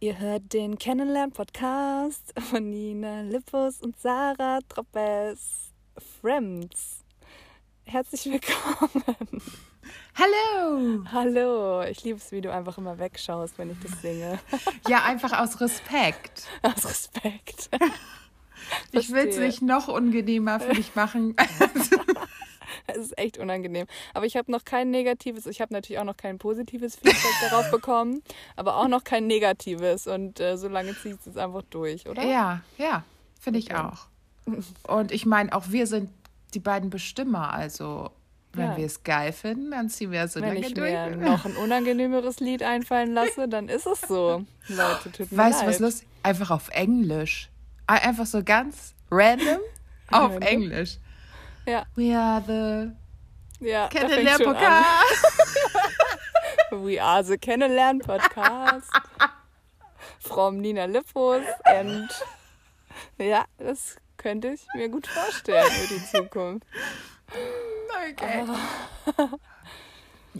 Ihr hört den Kennenlern-Podcast von Nina Lippus und Sarah Troppes. Friends. Herzlich willkommen. Hallo! Hallo. Ich liebe es, wie du einfach immer wegschaust, wenn ich das singe. Ja, einfach aus Respekt. Aus Respekt. Ich will es nicht noch unangenehmer für dich machen. Es ist echt unangenehm. Aber ich habe noch kein negatives, ich habe natürlich auch noch kein positives Feedback darauf bekommen, aber auch noch kein negatives. Und äh, so lange zieht es einfach durch, oder? Ja, ja, finde ich Okay. auch. Und ich meine, auch wir sind die beiden Bestimmer. Also, wenn Ja. wir es geil finden, dann ziehen wir es so Wenn ich mir noch ein unangenehmeres Lied einfallen lasse, dann ist es so. Leute, tut mir Weißt du, was lustig? Einfach auf Englisch. Ein- Einfach so ganz random auf Random? Englisch. Ja, We are the ja. Kennenlern-Podcast. We are the Kennenlern-Podcast. From Nina Lippos. Und ja, das könnte ich mir gut vorstellen für die Zukunft. Okay.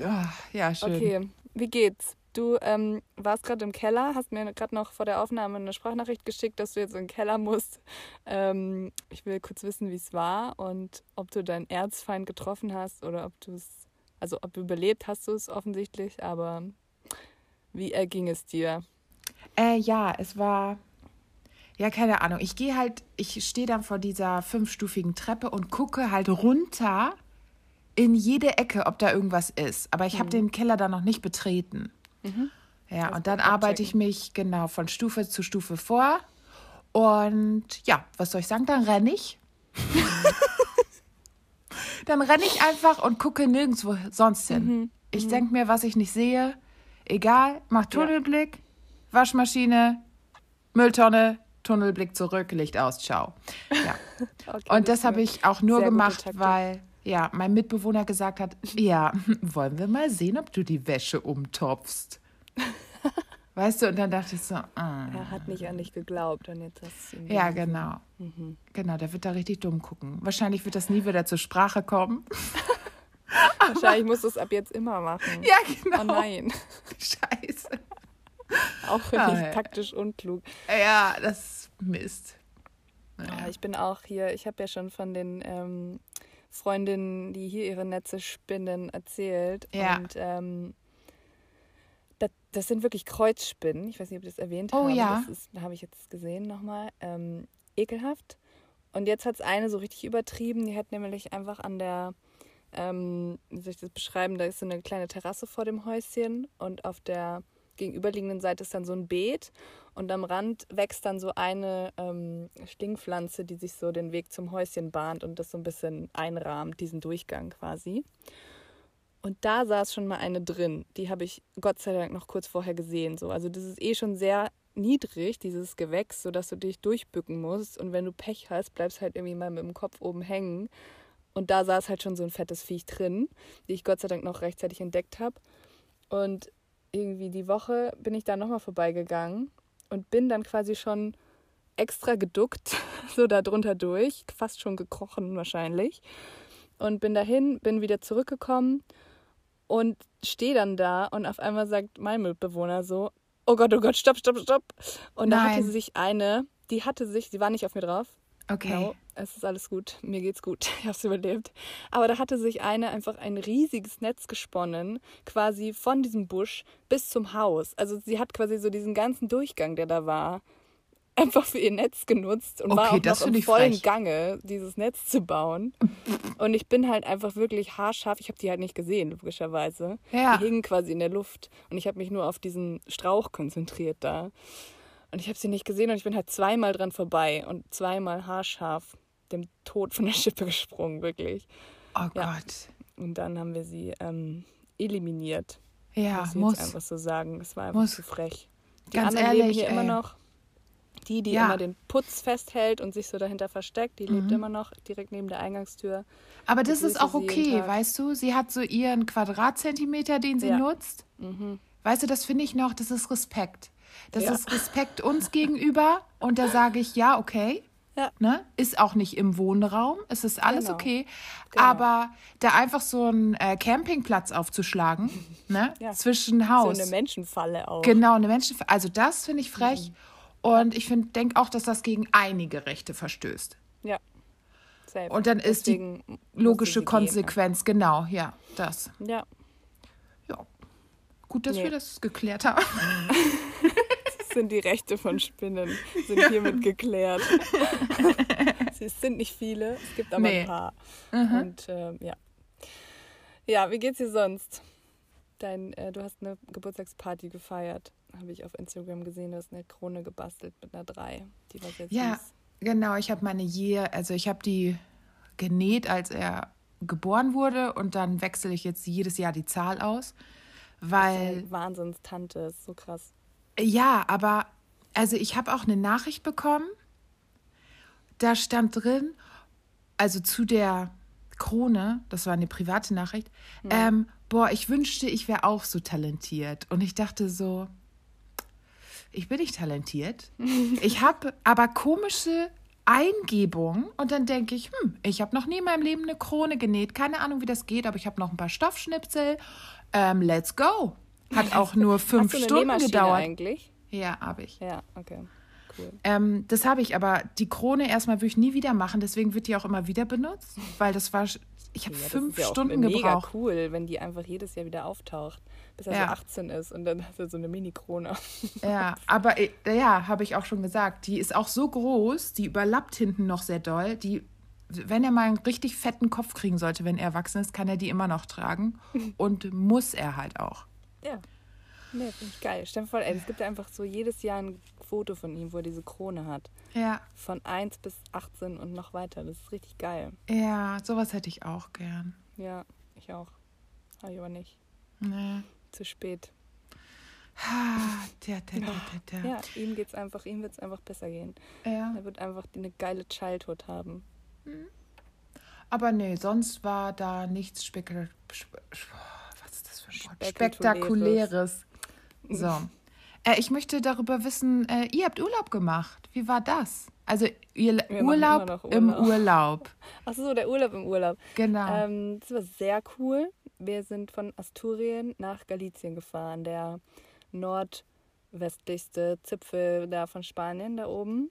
Ah, ja, schön. Okay, wie geht's? Du ähm, warst gerade im Keller, hast mir gerade noch vor der Aufnahme eine Sprachnachricht geschickt, dass du jetzt in den Keller musst. Ähm, ich will kurz wissen, wie es war und ob du deinen Erzfeind getroffen hast oder ob du es, also ob du überlebt hast du es offensichtlich, aber wie erging es dir? Äh, ja, es war. Ja, keine Ahnung. Ich gehe halt, ich stehe dann vor dieser fünfstufigen Treppe und gucke halt runter in jede Ecke, ob da irgendwas ist. Aber ich habe den Keller dann noch nicht betreten. Ja, Also und dann arbeite ich mich genau von Stufe zu Stufe vor. Und ja, was soll ich sagen? Dann renne ich. dann renne ich einfach und gucke nirgendwo sonst hin. Ich denke mir, was ich nicht sehe, egal, mach Tunnelblick, Waschmaschine, Mülltonne, Tunnelblick zurück, Licht aus, ciao. Ja. Okay, Und das habe ich auch nur sehr gemacht, weil ja, mein Mitbewohner gesagt hat, ja, wollen wir mal sehen, ob du die Wäsche umtopfst. Weißt du, und dann dachte ich so, ah. Er hat nicht an dich geglaubt und jetzt hast du ihn ja, genau. Mhm. Genau, der wird da richtig dumm gucken. Wahrscheinlich wird das nie wieder zur Sprache kommen. Wahrscheinlich musst du es ab jetzt immer machen. Ja, genau. Oh nein, Scheiße. auch Ah, richtig ja. taktisch unklug. Ja, das ist Mist. Ah, Ich bin auch hier, ich habe ja schon von den ähm, Freundinnen, die hier ihre Netze spinnen, erzählt. Ja. Und ähm, das, das sind wirklich Kreuzspinnen. Ich weiß nicht, ob ich das erwähnt Oh habe. ja. Das habe ich jetzt gesehen nochmal. Ähm, ekelhaft. Und jetzt hat es eine so richtig übertrieben. Die hat nämlich einfach an der, ähm, wie soll ich das beschreiben, da ist so eine kleine Terrasse vor dem Häuschen und auf der gegenüberliegenden Seite ist dann so ein Beet und am Rand wächst dann so eine ähm, Stingpflanze, die sich so den Weg zum Häuschen bahnt und das so ein bisschen einrahmt, diesen Durchgang quasi. Und da saß schon mal eine drin. Die habe ich Gott sei Dank noch kurz vorher gesehen. So. Also das ist eh schon sehr niedrig, dieses Gewächs, sodass du dich durchbücken musst. Und wenn du Pech hast, bleibst halt irgendwie mal mit dem Kopf oben hängen. Und da saß halt schon so ein fettes Viech drin, die ich Gott sei Dank noch rechtzeitig entdeckt habe. Und irgendwie die Woche bin ich da nochmal vorbeigegangen und bin dann quasi schon extra geduckt, so da drunter durch, fast schon gekrochen wahrscheinlich. Und bin dahin, bin wieder zurückgekommen und stehe dann da und auf einmal sagt mein Mitbewohner so, oh Gott, oh Gott, stopp, stopp, stopp. Und da hatte Nein. sich eine, die hatte sich, sie war nicht auf mir drauf, Okay. Genau, es ist alles gut. Mir geht's gut. Ich habe es überlebt. Aber da hatte sich eine einfach ein riesiges Netz gesponnen, quasi von diesem Busch bis zum Haus. Also sie hat quasi so diesen ganzen Durchgang, der da war, einfach für ihr Netz genutzt und war Okay, auch das noch im vollen frech. Gange, dieses Netz zu bauen. Und ich bin halt einfach wirklich haarscharf. Ich habe die halt nicht gesehen, logischerweise. Ja. Die hingen quasi in der Luft und ich habe mich nur auf diesen Strauch konzentriert da. Und ich habe sie nicht gesehen und ich bin halt zweimal dran vorbei und zweimal haarscharf dem Tod von der Schippe gesprungen, wirklich. Oh Ja. Gott. Und dann haben wir sie ähm, eliminiert. Ja, muss ich muss. einfach so sagen. Das war einfach Muss. zu frech. Die Ganz anderen leben ehrlich, hier immer ey. noch. Die, die Ja. immer den Putz festhält und sich so dahinter versteckt, die Mhm. lebt immer noch direkt neben der Eingangstür. Aber das ist auch okay, weißt du? Sie hat so ihren Quadratzentimeter, den sie Ja. nutzt. Mhm. Weißt du, das finde ich noch, das ist Respekt. Das Ja. ist Respekt uns gegenüber. Und da sage ich, ja, okay. Ja. Ne? Ist auch nicht im Wohnraum. Es ist alles Genau. okay. Genau. Aber da einfach so einen äh, Campingplatz aufzuschlagen, ne? Ja. zwischen So Haus. eine Menschenfalle auch. Genau, eine Menschen. Also das finde ich Mhm. frech. Und ich denke auch, dass das gegen einige Rechte verstößt. Ja. Safe. Und dann ist die Deswegen musste Logische sie gehen. Konsequenz, genau, ja, das. Ja. Ja. Gut, dass Nee. wir das geklärt haben. Sind die Rechte von Spinnen, sind hiermit geklärt. es sind nicht viele, es gibt aber Nee. ein paar. Und ähm, ja. Ja, wie geht's dir sonst? Dein, äh, du hast eine Geburtstagsparty gefeiert, habe ich auf Instagram gesehen. Du hast eine Krone gebastelt mit einer 3. Die war sehr Ja, süß. genau. Ich habe meine Year, also ich habe die genäht, als er geboren wurde und dann wechsle ich jetzt jedes Jahr die Zahl aus, weil Wahnsinnstante, ist so krass. Ja, aber also ich habe auch eine Nachricht bekommen. Da stand drin, also zu der Krone, das war eine private Nachricht, ähm, boah, ich wünschte, ich wäre auch so talentiert. Und ich dachte so, ich bin nicht talentiert. Ich habe aber komische Eingebungen und dann denke ich, hm, ich habe noch nie in meinem Leben eine Krone genäht. Keine Ahnung, wie das geht, aber ich habe noch ein paar Stoffschnipsel. Ähm, let's go. Hat auch nur fünf Hast du eine Stunden gedauert. eigentlich? Ja, habe ich. Ja, okay. Cool. Ähm, das habe ich, aber die Krone erstmal würde ich nie wieder machen, deswegen wird die auch immer wieder benutzt, weil das war, ich habe Ja, fünf ist ja auch Stunden mega gebraucht. cool, wenn die einfach jedes Jahr wieder auftaucht, bis er Ja. so 18 ist und dann hast du so eine Mini-Krone. Ja, aber äh, ja, habe ich auch schon gesagt, die ist auch so groß, die überlappt hinten noch sehr doll. Die, wenn er mal einen richtig fetten Kopf kriegen sollte, wenn er erwachsen ist, kann er die immer noch tragen und muss er halt auch. Ja. Nee, finde ich geil. Stell dir vor, ey, es gibt ja einfach so jedes Jahr ein Foto von ihm, wo er diese Krone hat. Ja, Von 1 bis 18 und noch weiter. Das ist richtig geil. ja, sowas hätte ich auch gern. Ja, ich auch. Habe ich aber nicht. Nee. Zu spät. Ah, der, der, der, der. Ja, ihm geht's einfach, ihm wird es einfach besser gehen. Ja. Er wird einfach eine geile Childhood haben. Aber nee, sonst war da nichts spekul sp Spektakuläres. So. Äh, ich möchte darüber wissen, äh, ihr habt Urlaub gemacht. Wie war das? Also ihr Wir Urlaub, noch im Urlaub. Urlaub. Ach so, der Urlaub im Urlaub. Genau. Ähm, das war sehr cool. Wir sind von Asturien nach Galicien gefahren, der nordwestlichste Zipfel da von Spanien, da oben.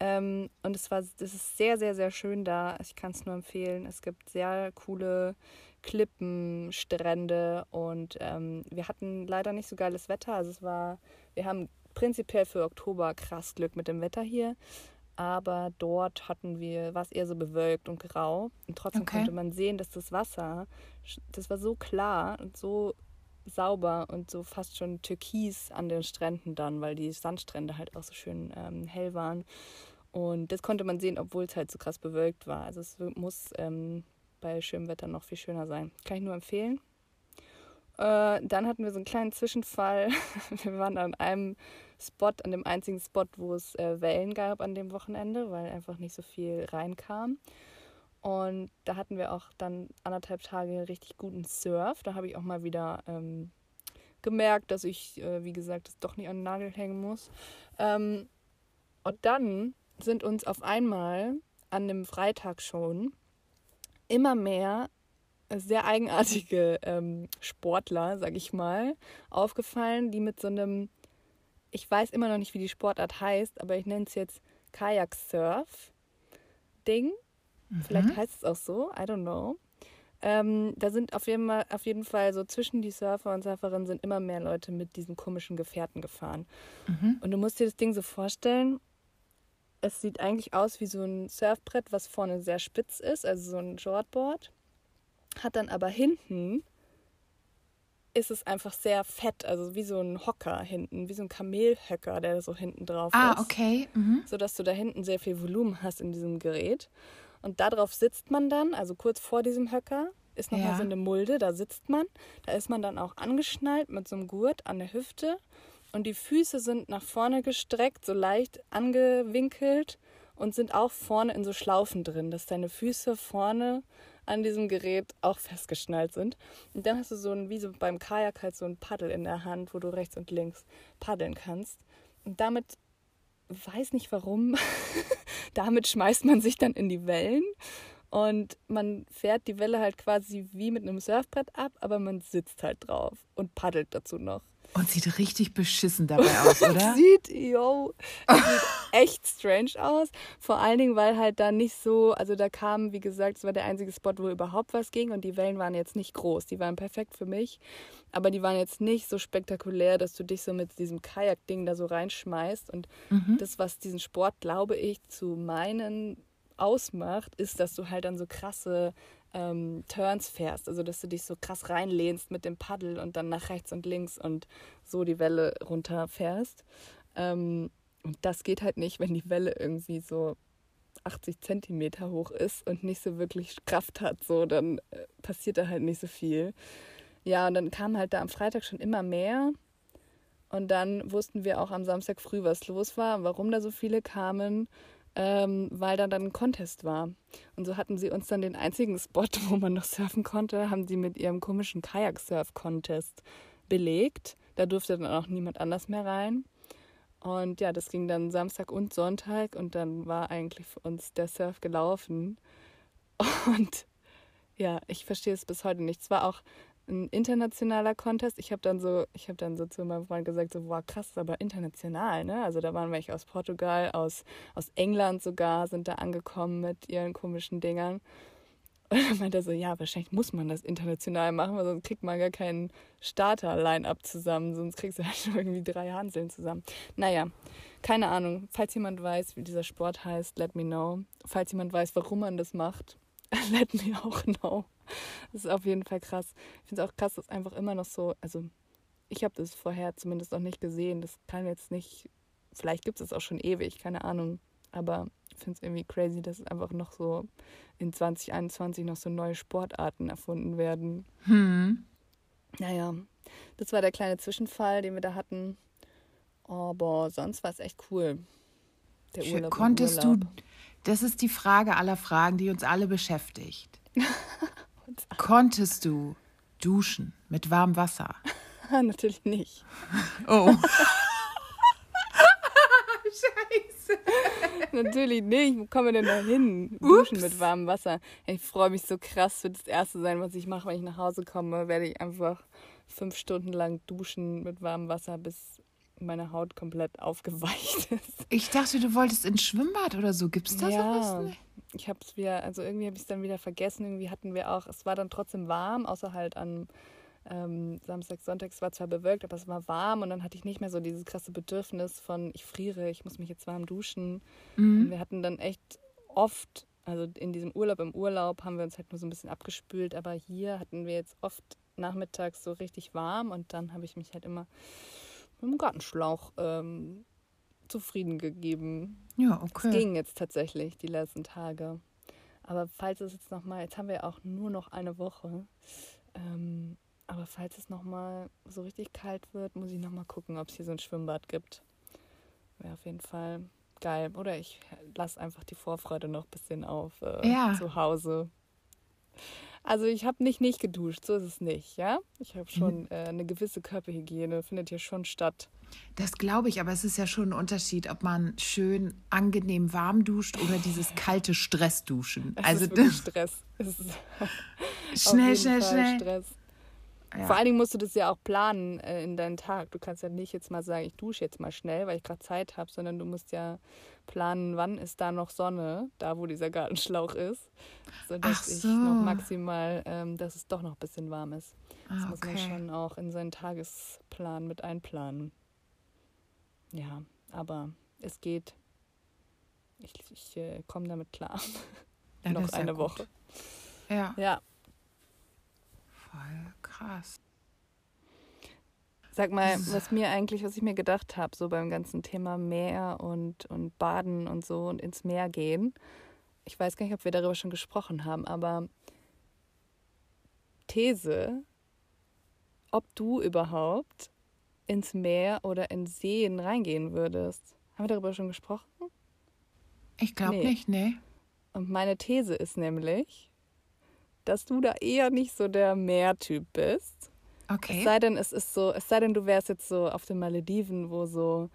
Ähm, und es war, das ist sehr, sehr, sehr schön da. Ich kann es nur empfehlen. Es gibt sehr coole Klippen, Strände und ähm, wir hatten leider nicht so geiles Wetter. Also es war, wir haben prinzipiell für Oktober krass Glück mit dem Wetter hier. Aber dort hatten wir, war es eher so bewölkt und grau. Und trotzdem Okay. konnte man sehen, dass das Wasser, das war so klar und so sauber und so fast schon türkis an den Stränden dann, weil die Sandstrände halt auch so schön ähm, hell waren. Und das konnte man sehen, obwohl es halt so krass bewölkt war. Also es muss ähm, bei schönem Wetter noch viel schöner sein. Kann ich nur empfehlen. Äh, dann hatten wir so einen kleinen Zwischenfall. Wir waren an einem Spot, an dem einzigen Spot, wo es äh, Wellen gab an dem Wochenende, weil einfach nicht so viel reinkam. Und da hatten wir auch dann anderthalb Tage richtig guten Surf. Da habe ich auch mal wieder ähm, gemerkt, dass ich, äh, wie gesagt, das doch nicht an den Nagel hängen muss. Ähm, und dann sind uns auf einmal an dem Freitag schon immer mehr sehr eigenartige ähm, Sportler, sag ich mal, aufgefallen, die mit so einem, ich weiß immer noch nicht, wie die Sportart heißt, aber ich nenne es jetzt Kajak-Surf-Ding. Vielleicht heißt es auch so, I don't know. Ähm, da sind auf jeden, Fall, auf jeden Fall so zwischen die Surfer und Surferinnen sind immer mehr Leute mit diesen komischen Gefährten gefahren. Und du musst dir das Ding so vorstellen, es sieht eigentlich aus wie so ein Surfbrett, was vorne sehr spitz ist, also so ein Shortboard. Hat dann aber hinten ist es einfach sehr fett, also wie so ein Hocker hinten, wie so ein Kamelhöcker, der so hinten drauf ah, ist. okay. Mhm. Sodass du da hinten sehr viel Volumen hast in diesem Gerät. Und darauf sitzt man dann, also kurz vor diesem Höcker, ist nochmal Ja. so eine Mulde, da sitzt man. Da ist man dann auch angeschnallt mit so einem Gurt an der Hüfte. Und die Füße sind nach vorne gestreckt, so leicht angewinkelt und sind auch vorne in so Schlaufen drin, dass deine Füße vorne an diesem Gerät auch festgeschnallt sind. Und dann hast du so ein, wie so beim Kajak halt so ein Paddel in der Hand, wo du rechts und links paddeln kannst. Und damit weiß nicht warum. damit schmeißt man sich dann in die Wellen und man fährt die Welle halt quasi wie mit einem Surfbrett ab, aber man sitzt halt drauf und paddelt dazu noch. Und sieht richtig beschissen dabei aus, oder? sieht, yo, sieht echt strange aus. Vor allen Dingen, weil halt da nicht so, also da kam, wie gesagt, es war der einzige Spot, wo überhaupt was ging und die Wellen waren jetzt nicht groß. Die waren perfekt für mich, aber die waren jetzt nicht so spektakulär, dass du dich so mit diesem Kajak-Ding da so reinschmeißt. Und mhm. das, was diesen Sport, glaube ich, zu meinen ausmacht, ist, dass du halt dann so krasse ähm, Turns fährst. Also, dass du dich so krass reinlehnst mit dem Paddel und dann nach rechts und links und so die Welle runterfährst. Ähm, und das geht halt nicht, wenn die Welle irgendwie so 80 Zentimeter hoch ist und nicht so wirklich Kraft hat. So, dann äh, passiert da halt nicht so viel. Ja, und dann kam halt da am Freitag schon immer mehr. Und dann wussten wir auch am Samstag früh, was los war, warum da so viele kamen ähm, weil da dann ein Contest war. Und so hatten sie uns dann den einzigen Spot, wo man noch surfen konnte, haben sie mit ihrem komischen Kajak-Surf-Contest belegt. Da durfte dann auch niemand anders mehr rein. Und ja, das ging dann Samstag und Sonntag und dann war eigentlich für uns der Surf gelaufen. Und ja, ich verstehe es bis heute nicht. Es war auch ein internationaler Contest. Ich habe dann so, ich habe dann so zu meinem Freund gesagt, so, boah, krass, aber international, ne? Also da waren welche aus Portugal, aus, aus England sogar, sind da angekommen mit ihren komischen Dingern. Und dann meinte er so, ja, wahrscheinlich muss man das international machen, weil sonst kriegt man gar keinen Starter-Line-Up zusammen, sonst kriegst du halt schon irgendwie drei Hanseln zusammen. Naja, keine Ahnung. Falls jemand weiß, wie dieser Sport heißt, let me know. Falls jemand weiß, warum man das macht, let me auch know. Das ist auf jeden Fall krass. Ich finde es auch krass, dass einfach immer noch so, also ich habe das vorher zumindest noch nicht gesehen. Das kann jetzt nicht, vielleicht gibt es es auch schon ewig, keine Ahnung. Aber ich finde es irgendwie crazy, dass es einfach noch so in 2021 noch so neue Sportarten erfunden werden. Hm. Naja, das war der kleine Zwischenfall, den wir da hatten. Aber sonst war es echt cool. Der Urlaub. Konntest Urlaub. du, das ist die Frage aller Fragen, die uns alle beschäftigt. Konntest du duschen mit warmem Wasser? Natürlich nicht. Oh. Scheiße. Natürlich nicht. Wo kommen wir denn da hin? Duschen mit warmem Wasser. Ich freue mich so krass. Wird das erste sein, was ich mache, wenn ich nach Hause komme. Werde ich einfach fünf Stunden lang duschen mit warmem Wasser, bis meine Haut komplett aufgeweicht ist. Ich dachte, du wolltest ins Schwimmbad oder so. Gibt es da ja, sowas? Nicht? Ich habe es wieder, also irgendwie habe ich es dann wieder vergessen. Irgendwie hatten wir auch, es war dann trotzdem warm, außer halt an ähm, Samstag, Sonntag, es war zwar bewölkt, aber es war warm und dann hatte ich nicht mehr so dieses krasse Bedürfnis von, ich friere, ich muss mich jetzt warm duschen. Mhm. Wir hatten dann echt oft, also in diesem Urlaub, im Urlaub haben wir uns halt nur so ein bisschen abgespült, aber hier hatten wir jetzt oft nachmittags so richtig warm und dann habe ich mich halt immer mit dem Gartenschlauch ähm, zufrieden gegeben. Ja, okay. Es ging jetzt tatsächlich die letzten Tage. Aber falls es jetzt nochmal, jetzt haben wir auch nur noch eine Woche, ähm, aber falls es nochmal so richtig kalt wird, muss ich nochmal gucken, ob es hier so ein Schwimmbad gibt. Wäre auf jeden Fall geil. Oder ich lasse einfach die Vorfreude noch ein bisschen auf äh, ja. zu Hause. Also ich habe nicht nicht geduscht, so ist es nicht, ja. Ich habe schon äh, eine gewisse Körperhygiene, findet hier schon statt. Das glaube ich, aber es ist ja schon ein Unterschied, ob man schön angenehm warm duscht oder dieses kalte Stressduschen. Es also ist Stress. schnell, schnell, schnell. Stress. Ja. Vor allen Dingen musst du das ja auch planen äh, in deinen Tag. Du kannst ja nicht jetzt mal sagen, ich dusche jetzt mal schnell, weil ich gerade Zeit habe, sondern du musst ja planen, wann ist da noch Sonne, da wo dieser Gartenschlauch ist, sodass so. ich noch maximal, ähm, dass es doch noch ein bisschen warm ist. Das ah, muss man schon auch in seinen Tagesplan mit einplanen. Ja, aber es geht. Ich, ich äh, komme damit klar. Noch eine Woche. Ja. Ja, Voll krass. Sag mal, was mir eigentlich, was ich mir gedacht habe, so beim ganzen Thema Meer und, und Baden und so und ins Meer gehen. Ich weiß gar nicht, ob wir darüber schon gesprochen haben, aber These, ob du überhaupt ins Meer oder in Seen reingehen würdest. Haben wir darüber schon gesprochen? Ich glaube nee. nicht, nee. Und meine These ist nämlich, dass du da eher nicht so der Meertyp bist. Okay. Es sei denn, es ist so, es sei denn, du wärst jetzt so auf den Malediven, wo so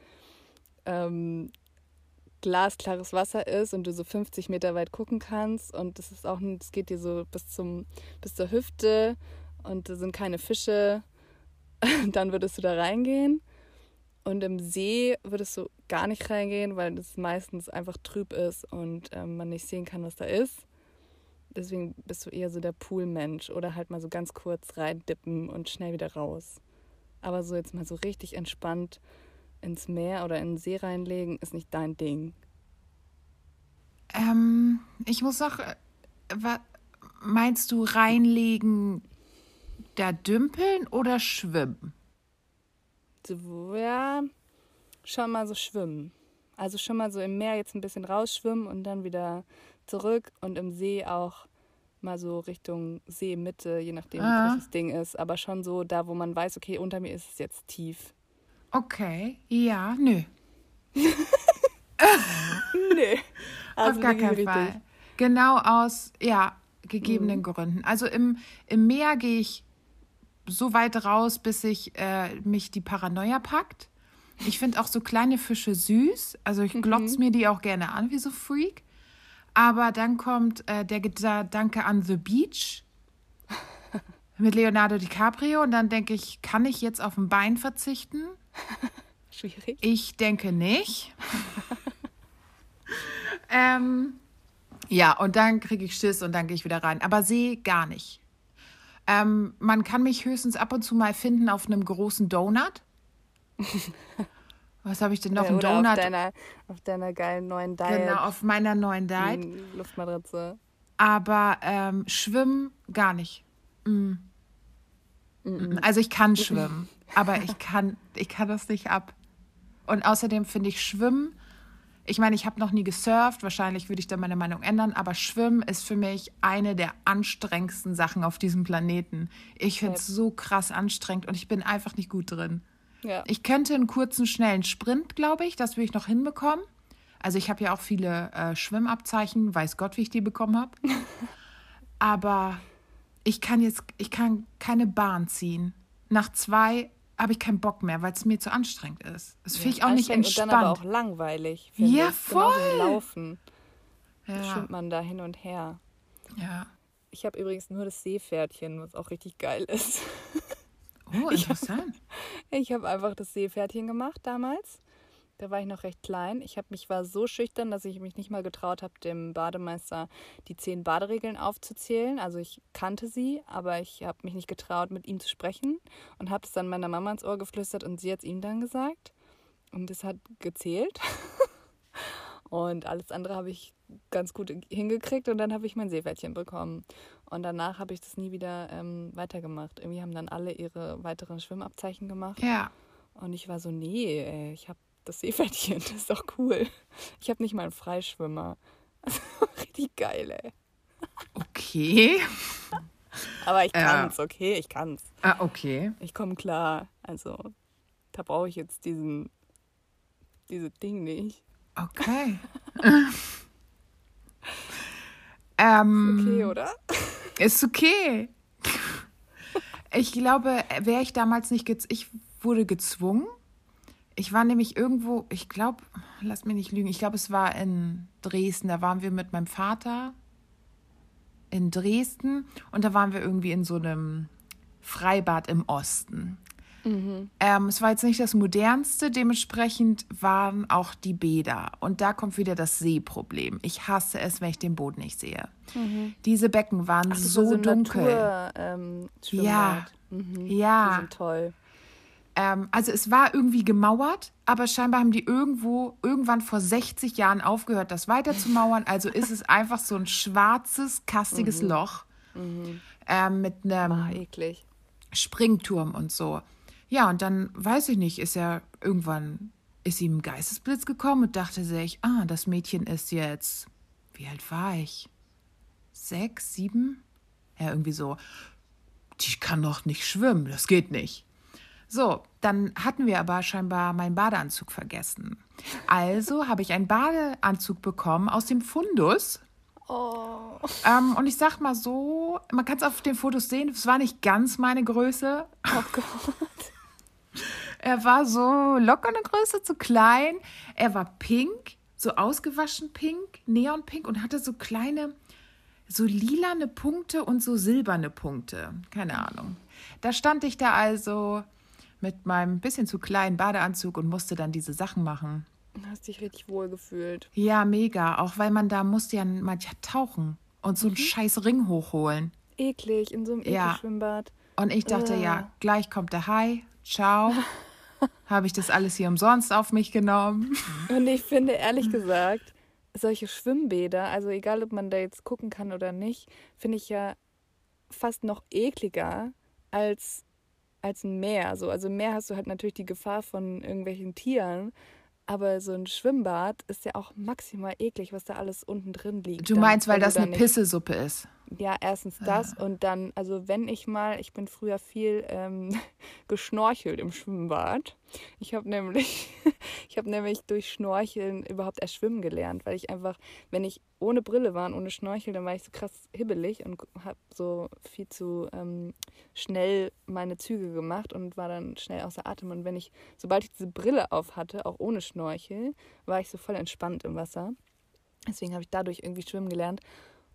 ähm, glasklares Wasser ist und du so 50 Meter weit gucken kannst und das ist auch, es geht dir so bis zum, bis zur Hüfte und da sind keine Fische, dann würdest du da reingehen. Und im See würdest du gar nicht reingehen, weil es meistens einfach trüb ist und ähm, man nicht sehen kann, was da ist. Deswegen bist du eher so der Poolmensch oder halt mal so ganz kurz reindippen und schnell wieder raus. Aber so jetzt mal so richtig entspannt ins Meer oder in den See reinlegen, ist nicht dein Ding. Ähm, ich muss noch. Äh, meinst du reinlegen, da dümpeln oder schwimmen? So, ja, schon mal so schwimmen. Also schon mal so im Meer jetzt ein bisschen rausschwimmen und dann wieder zurück und im See auch mal so Richtung Seemitte, je nachdem, ah. wie das Ding ist. Aber schon so da, wo man weiß, okay, unter mir ist es jetzt tief. Okay, ja, nö. nö. Also Auf gar keinen Fall. Genau aus, ja, gegebenen mhm. Gründen. Also im, im Meer gehe ich so weit raus, bis ich äh, mich die Paranoia packt. Ich finde auch so kleine Fische süß. Also ich glotz mhm. mir die auch gerne an, wie so Freak. Aber dann kommt äh, der Gedanke an The Beach mit Leonardo DiCaprio und dann denke ich, kann ich jetzt auf ein Bein verzichten? Schwierig. Ich denke nicht. ähm, ja, und dann kriege ich Schiss und dann gehe ich wieder rein. Aber sehe gar nicht. Ähm, man kann mich höchstens ab und zu mal finden auf einem großen Donut. Was habe ich denn noch? Ja, Ein Donut. Auf deiner, auf deiner geilen neuen Diet. Genau, auf meiner neuen Diet. Luftmatratze. Aber ähm, schwimmen gar nicht. Mm. Mm Also ich kann schwimmen, aber ich kann, ich kann das nicht ab. Und außerdem finde ich Schwimmen, ich meine, ich habe noch nie gesurft, wahrscheinlich würde ich da meine Meinung ändern, aber Schwimmen ist für mich eine der anstrengendsten Sachen auf diesem Planeten. Ich finde es so krass anstrengend und ich bin einfach nicht gut drin. Ja. Ich könnte einen kurzen, schnellen Sprint, glaube ich, das würde ich noch hinbekommen. Also ich habe ja auch viele äh, Schwimmabzeichen, weiß Gott, wie ich die bekommen habe. Aber ich kann jetzt, ich kann keine Bahn ziehen. Nach zwei habe ich keinen Bock mehr, weil es mir zu anstrengend ist. Das finde ich auch nicht entspannt. Und dann aber auch langweilig. Ja, ich. voll. Laufen. Ja. Da schwimmt man da hin und her. Ja. Ich habe übrigens nur das Seepferdchen, was auch richtig geil ist. Oh, interessant. Ich habe einfach das Seepferdchen gemacht damals. Da war ich noch recht klein. Ich habe mich war so schüchtern, dass ich mich nicht mal getraut habe, dem Bademeister die zehn Baderegeln aufzuzählen. Also ich kannte sie, aber ich habe mich nicht getraut, mit ihm zu sprechen und habe es dann meiner Mama ins Ohr geflüstert und sie hat es ihm dann gesagt. Und es hat gezählt. und alles andere habe ich ganz gut hingekriegt und dann habe ich mein Seepferdchen bekommen. Und danach habe ich das nie wieder ähm, weitergemacht. Irgendwie haben dann alle ihre weiteren Schwimmabzeichen gemacht. Ja. Und ich war so, nee, ey, ich habe das Seepferdchen, das ist doch cool. Ich habe nicht mal einen Freischwimmer. Richtig geil, ey. Okay. Aber ich kann's, äh, okay, ich kann's. Ah, okay. Ich komme klar. Also, da brauche ich jetzt diesen, dieses Ding nicht. Okay. ähm, okay, oder? Ist okay. Ich glaube, wäre ich damals nicht, gez ich wurde gezwungen. Ich war nämlich irgendwo, ich glaube, lass mich nicht lügen, ich glaube, es war in Dresden. Da waren wir mit meinem Vater in Dresden und da waren wir irgendwie in so einem Freibad im Osten. Mhm. Ähm, es war jetzt nicht das modernste, dementsprechend waren auch die Bäder. Und da kommt wieder das Seeproblem. Ich hasse es, wenn ich den Boden nicht sehe. Mhm. Diese Becken waren Ach, so, so dunkel. Natur, ähm, ja, mhm. ja. Die sind toll. Ähm, also es war irgendwie gemauert, aber scheinbar haben die irgendwo irgendwann vor 60 Jahren aufgehört, das weiter zu mauern. Also ist es einfach so ein schwarzes, kastiges mhm. Loch mhm. ähm, mit einem ah, Springturm und so. Ja, und dann weiß ich nicht, ist er irgendwann ist ihm ein Geistesblitz gekommen und dachte sich, ah, das Mädchen ist jetzt, wie alt war ich? Sechs, sieben? Ja, irgendwie so. Die kann doch nicht schwimmen, das geht nicht. So, dann hatten wir aber scheinbar meinen Badeanzug vergessen. Also habe ich einen Badeanzug bekommen aus dem Fundus. Oh. Ähm, und ich sag mal so, man kann es auf den Fotos sehen, es war nicht ganz meine Größe. Oh Gott. Er war so locker eine Größe zu klein. Er war pink so ausgewaschen pink, neonpink und hatte so kleine, so lilane Punkte und so silberne Punkte. Keine Ahnung. Da stand ich da also mit meinem bisschen zu kleinen Badeanzug und musste dann diese Sachen machen. Hast dich richtig wohl gefühlt. Ja, mega. Auch weil man da musste ja manchmal tauchen und so einen Mhm. scheiß Ring hochholen. Eklig, in so einem Ja. Ekelschwimmbad. Und ich dachte, Ah. ja, gleich kommt der Hai. Ciao. Habe ich das alles hier umsonst auf mich genommen? Und ich finde ehrlich gesagt, solche Schwimmbäder, also egal ob man da jetzt gucken kann oder nicht, finde ich ja fast noch ekliger als, als ein Meer. So, also im Meer hast du halt natürlich die Gefahr von irgendwelchen Tieren, aber so ein Schwimmbad ist ja auch maximal eklig, was da alles unten drin liegt. Du dann, meinst, weil wenn du das da eine Pissesuppe ist. Ja, erstens das und dann, also wenn ich mal, ich bin früher viel ähm, geschnorchelt im Schwimmbad. Ich habe nämlich, ich habe nämlich durch Schnorcheln überhaupt erst schwimmen gelernt, weil ich einfach, wenn ich ohne Brille war und ohne Schnorchel, dann war ich so krass hibbelig und habe so viel zu ähm, schnell meine Züge gemacht und war dann schnell außer Atem. Und wenn ich, sobald ich diese Brille auf hatte, auch ohne Schnorchel, war ich so voll entspannt im Wasser. Deswegen habe ich dadurch irgendwie schwimmen gelernt.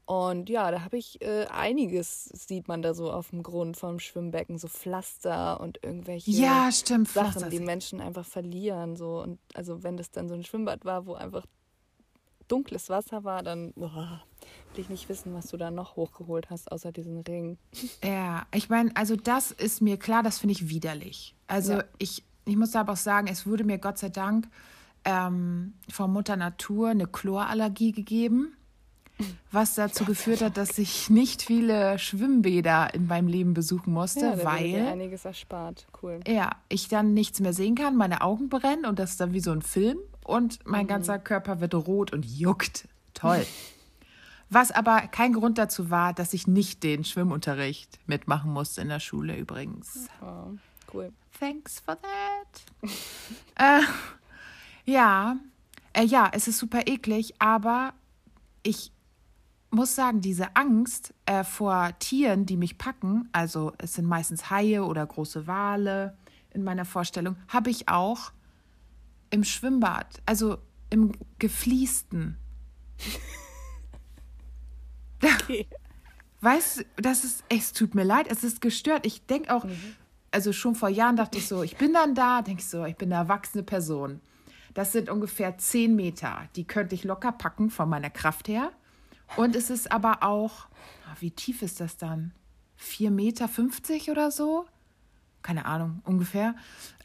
Und ja, da habe ich äh, einiges, sieht man da so auf dem Grund vom Schwimmbecken, so Pflaster und irgendwelche Ja, stimmt. Sachen, Pflaster. die Menschen einfach verlieren. So. Und also wenn das dann so ein Schwimmbad war, wo einfach dunkles Wasser war, dann boah, will ich nicht wissen, was du da noch hochgeholt hast, außer diesen Ring. Ja, ich meine, also das ist mir klar, das finde ich widerlich. Also Ja. ich, ich muss aber auch sagen, es wurde mir Gott sei Dank ähm, von Mutter Natur eine Chlorallergie gegeben, was dazu geführt hat, dass ich nicht viele Schwimmbäder in meinem Leben besuchen musste, Ja, weil einiges erspart. Cool. ja, ich dann nichts mehr sehen kann, meine Augen brennen und das ist dann wie so ein Film und Mhm. mein ganzer Körper wird rot und juckt. Toll. Was aber kein Grund dazu war, dass ich nicht den Schwimmunterricht mitmachen musste in der Schule übrigens. Oh, cool. Thanks for that. äh, ja, äh, ja, es ist super eklig, aber ich muss sagen, diese Angst äh, vor Tieren, die mich packen, also es sind meistens Haie oder große Wale in meiner Vorstellung, habe ich auch im Schwimmbad, also im gefliesten. Okay. Weißt du, das ist, es tut mir leid, es ist gestört. Ich denke auch, also schon vor Jahren dachte ich so, ich bin dann da, denke ich so, ich bin eine erwachsene Person. Das sind ungefähr 10 Meter, die könnte ich locker packen von meiner Kraft her. Und es ist aber auch, ah, wie tief ist das dann? 4,50 Meter 50 oder so? Keine Ahnung, ungefähr.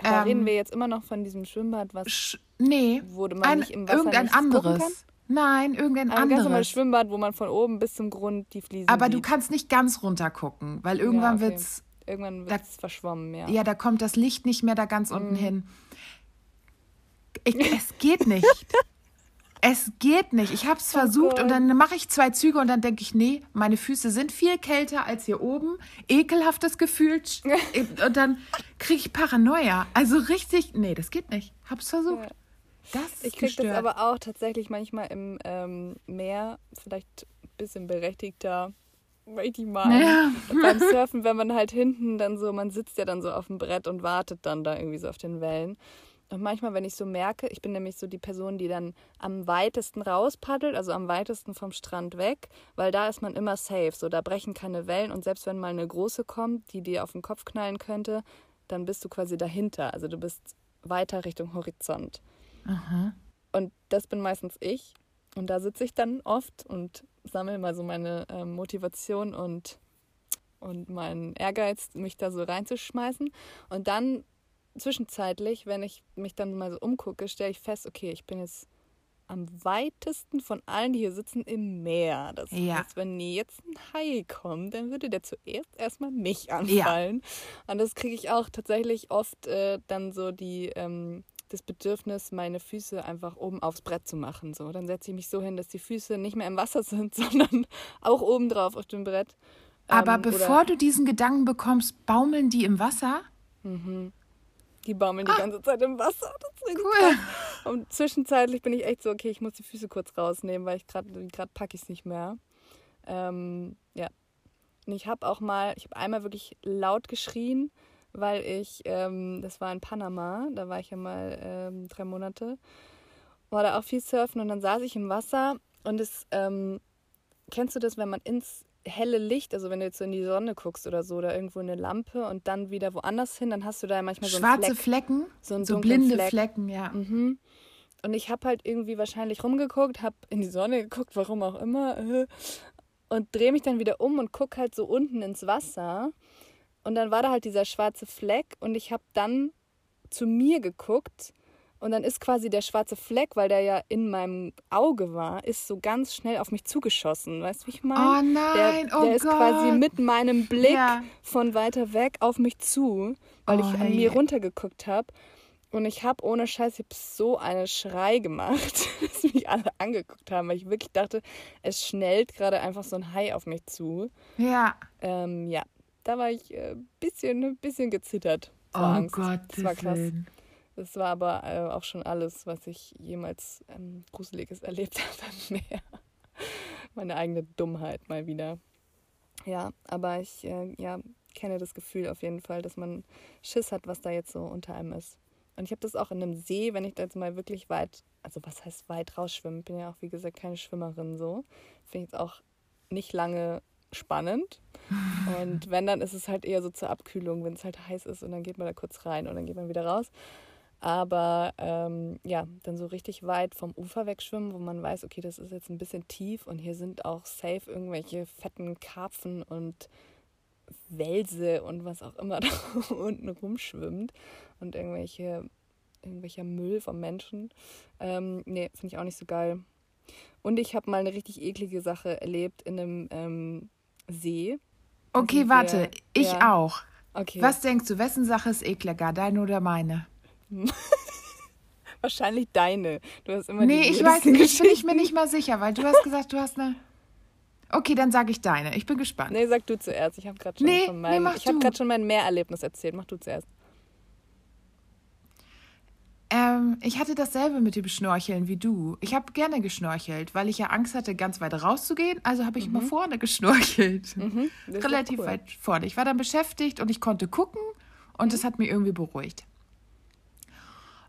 Da Ähm, reden wir jetzt immer noch von diesem Schwimmbad, was Sch nee, Wo man ein, nicht im Wasser irgendein anderes. kann? Nein, irgendein ein anderes. Schwimmbad, wo man von oben bis zum Grund die Fliesen Aber du sieht. kannst nicht ganz runter gucken, weil irgendwann okay. wird's Irgendwann wird es verschwommen, ja. Ja, da kommt das Licht nicht mehr da ganz unten Mhm. hin. Ich, es geht nicht. es geht nicht. Ich habe es Oh versucht Gott. und dann mache ich zwei Züge und dann denke ich, nee, meine Füße sind viel kälter als hier oben. Ekelhaftes Gefühl. und dann kriege ich Paranoia. Also richtig, nee, das geht nicht. Hab's versucht. Ja. Das ist Ich kriege das aber auch tatsächlich manchmal im ähm, Meer, vielleicht ein bisschen berechtigter, möchte ich mal. Ja. Und beim Surfen, wenn man halt hinten dann so, man sitzt ja dann so auf dem Brett und wartet dann da irgendwie so auf den Wellen. Und manchmal, wenn ich so merke, ich bin nämlich so die Person, die dann am weitesten rauspaddelt, also am weitesten vom Strand weg, weil da ist man immer safe. So, da brechen keine Wellen und selbst wenn mal eine große kommt, die dir auf den Kopf knallen könnte, dann bist du quasi dahinter. Also du bist weiter Richtung Horizont. Aha. Und das bin meistens ich. Und da sitze ich dann oft und sammle mal so meine ähm, Motivation und, und meinen Ehrgeiz, mich da so reinzuschmeißen. Und dann zwischenzeitlich, wenn ich mich dann mal so umgucke, stelle ich fest, okay, ich bin jetzt am weitesten von allen, die hier sitzen, im Meer. Das Ja. heißt, wenn jetzt ein Hai kommt, dann würde der zuerst erstmal mich anfallen. Und das kriege ich auch tatsächlich oft äh, dann so die, ähm, das Bedürfnis, meine Füße einfach oben aufs Brett zu machen. So, dann setze ich mich so hin, dass die Füße nicht mehr im Wasser sind, sondern auch oben drauf auf dem Brett. Aber Ähm, bevor oder du diesen Gedanken bekommst, baumeln die im Wasser? Die baumeln die ganze Zeit im Wasser. Das ist Cool. krass. Und zwischenzeitlich bin ich echt so, okay, ich muss die Füße kurz rausnehmen, weil ich gerade gerade packe ich es nicht mehr. Ähm, ja. Und ich habe auch mal, ich habe einmal wirklich laut geschrien, weil ich, ähm, das war in Panama, da war ich ja mal ähm, drei Monate. war da auch viel surfen und dann saß ich im Wasser und es, ähm, kennst du das, wenn man ins helle Licht, also wenn du jetzt so in die Sonne guckst oder so, oder irgendwo eine Lampe und dann wieder woanders hin, dann hast du da manchmal so Schwarze Fleck, Flecken, so, einen so blinde Fleck. Flecken, ja. Mhm. Und ich habe halt irgendwie wahrscheinlich rumgeguckt, habe in die Sonne geguckt, warum auch immer, äh, und drehe mich dann wieder um und gucke halt so unten ins Wasser. Und dann war da halt dieser schwarze Fleck und ich habe dann zu mir geguckt und dann ist quasi der schwarze Fleck, weil der ja in meinem Auge war, ist so ganz schnell auf mich zugeschossen. Weißt du, wie ich meine? Oh nein, der, oh der ist quasi mit meinem Blick Ja. von weiter weg auf mich zu, weil Oh, ich an hey. mir runtergeguckt habe. Und ich habe ohne Scheiß, ich hab so einen Schrei gemacht, dass mich alle angeguckt haben, weil ich wirklich dachte, es schnellt gerade einfach so ein Hai auf mich zu. Ja. Ähm, ja, da war ich ein äh, bisschen, bisschen gezittert vor Oh Angst. Gott, das war krass. Das war aber äh, auch schon alles, was ich jemals ähm, Gruseliges erlebt habe am Meer. Meine eigene Dummheit mal wieder. Ja, aber ich äh, ja, kenne das Gefühl auf jeden Fall, dass man Schiss hat, was da jetzt so unter einem ist. Und ich habe das auch in einem See, wenn ich da jetzt mal wirklich weit, also was heißt weit rausschwimmen, bin ja auch wie gesagt keine Schwimmerin so. Finde ich jetzt auch nicht lange spannend. Und wenn, dann ist es halt eher so zur Abkühlung, wenn es halt heiß ist und dann geht man da kurz rein und dann geht man wieder raus. Aber ähm, ja, dann so richtig weit vom Ufer wegschwimmen, wo man weiß, okay, das ist jetzt ein bisschen tief und hier sind auch safe irgendwelche fetten Karpfen und Welse und was auch immer da unten rumschwimmt und irgendwelche, irgendwelcher Müll vom Menschen. Ähm, nee, finde ich auch nicht so geil. Und ich habe mal eine richtig eklige Sache erlebt in einem ähm, See. Okay, sind warte, wir- ich ja, auch. Okay. Was denkst du, wessen Sache ist ekliger, deine oder meine? Wahrscheinlich deine. Du hast immer Nee, ich weiß nicht, bin ich mir nicht mal sicher, weil du hast gesagt, du hast eine. Okay, dann sage ich deine. Ich bin gespannt. Nee, sag du zuerst. Ich habe gerade schon Nee, von nee, meinem, mach ich habe du. gerade schon mein Mehrerlebnis erzählt. Mach du zuerst. Ähm, ich hatte dasselbe mit dem Schnorcheln wie du. Ich habe gerne geschnorchelt, weil ich ja Angst hatte, ganz weit rauszugehen. Also habe ich immer vorne geschnorchelt. Mhm, Relativ cool. weit vorne. Ich war dann beschäftigt und ich konnte gucken und das hat mich irgendwie beruhigt.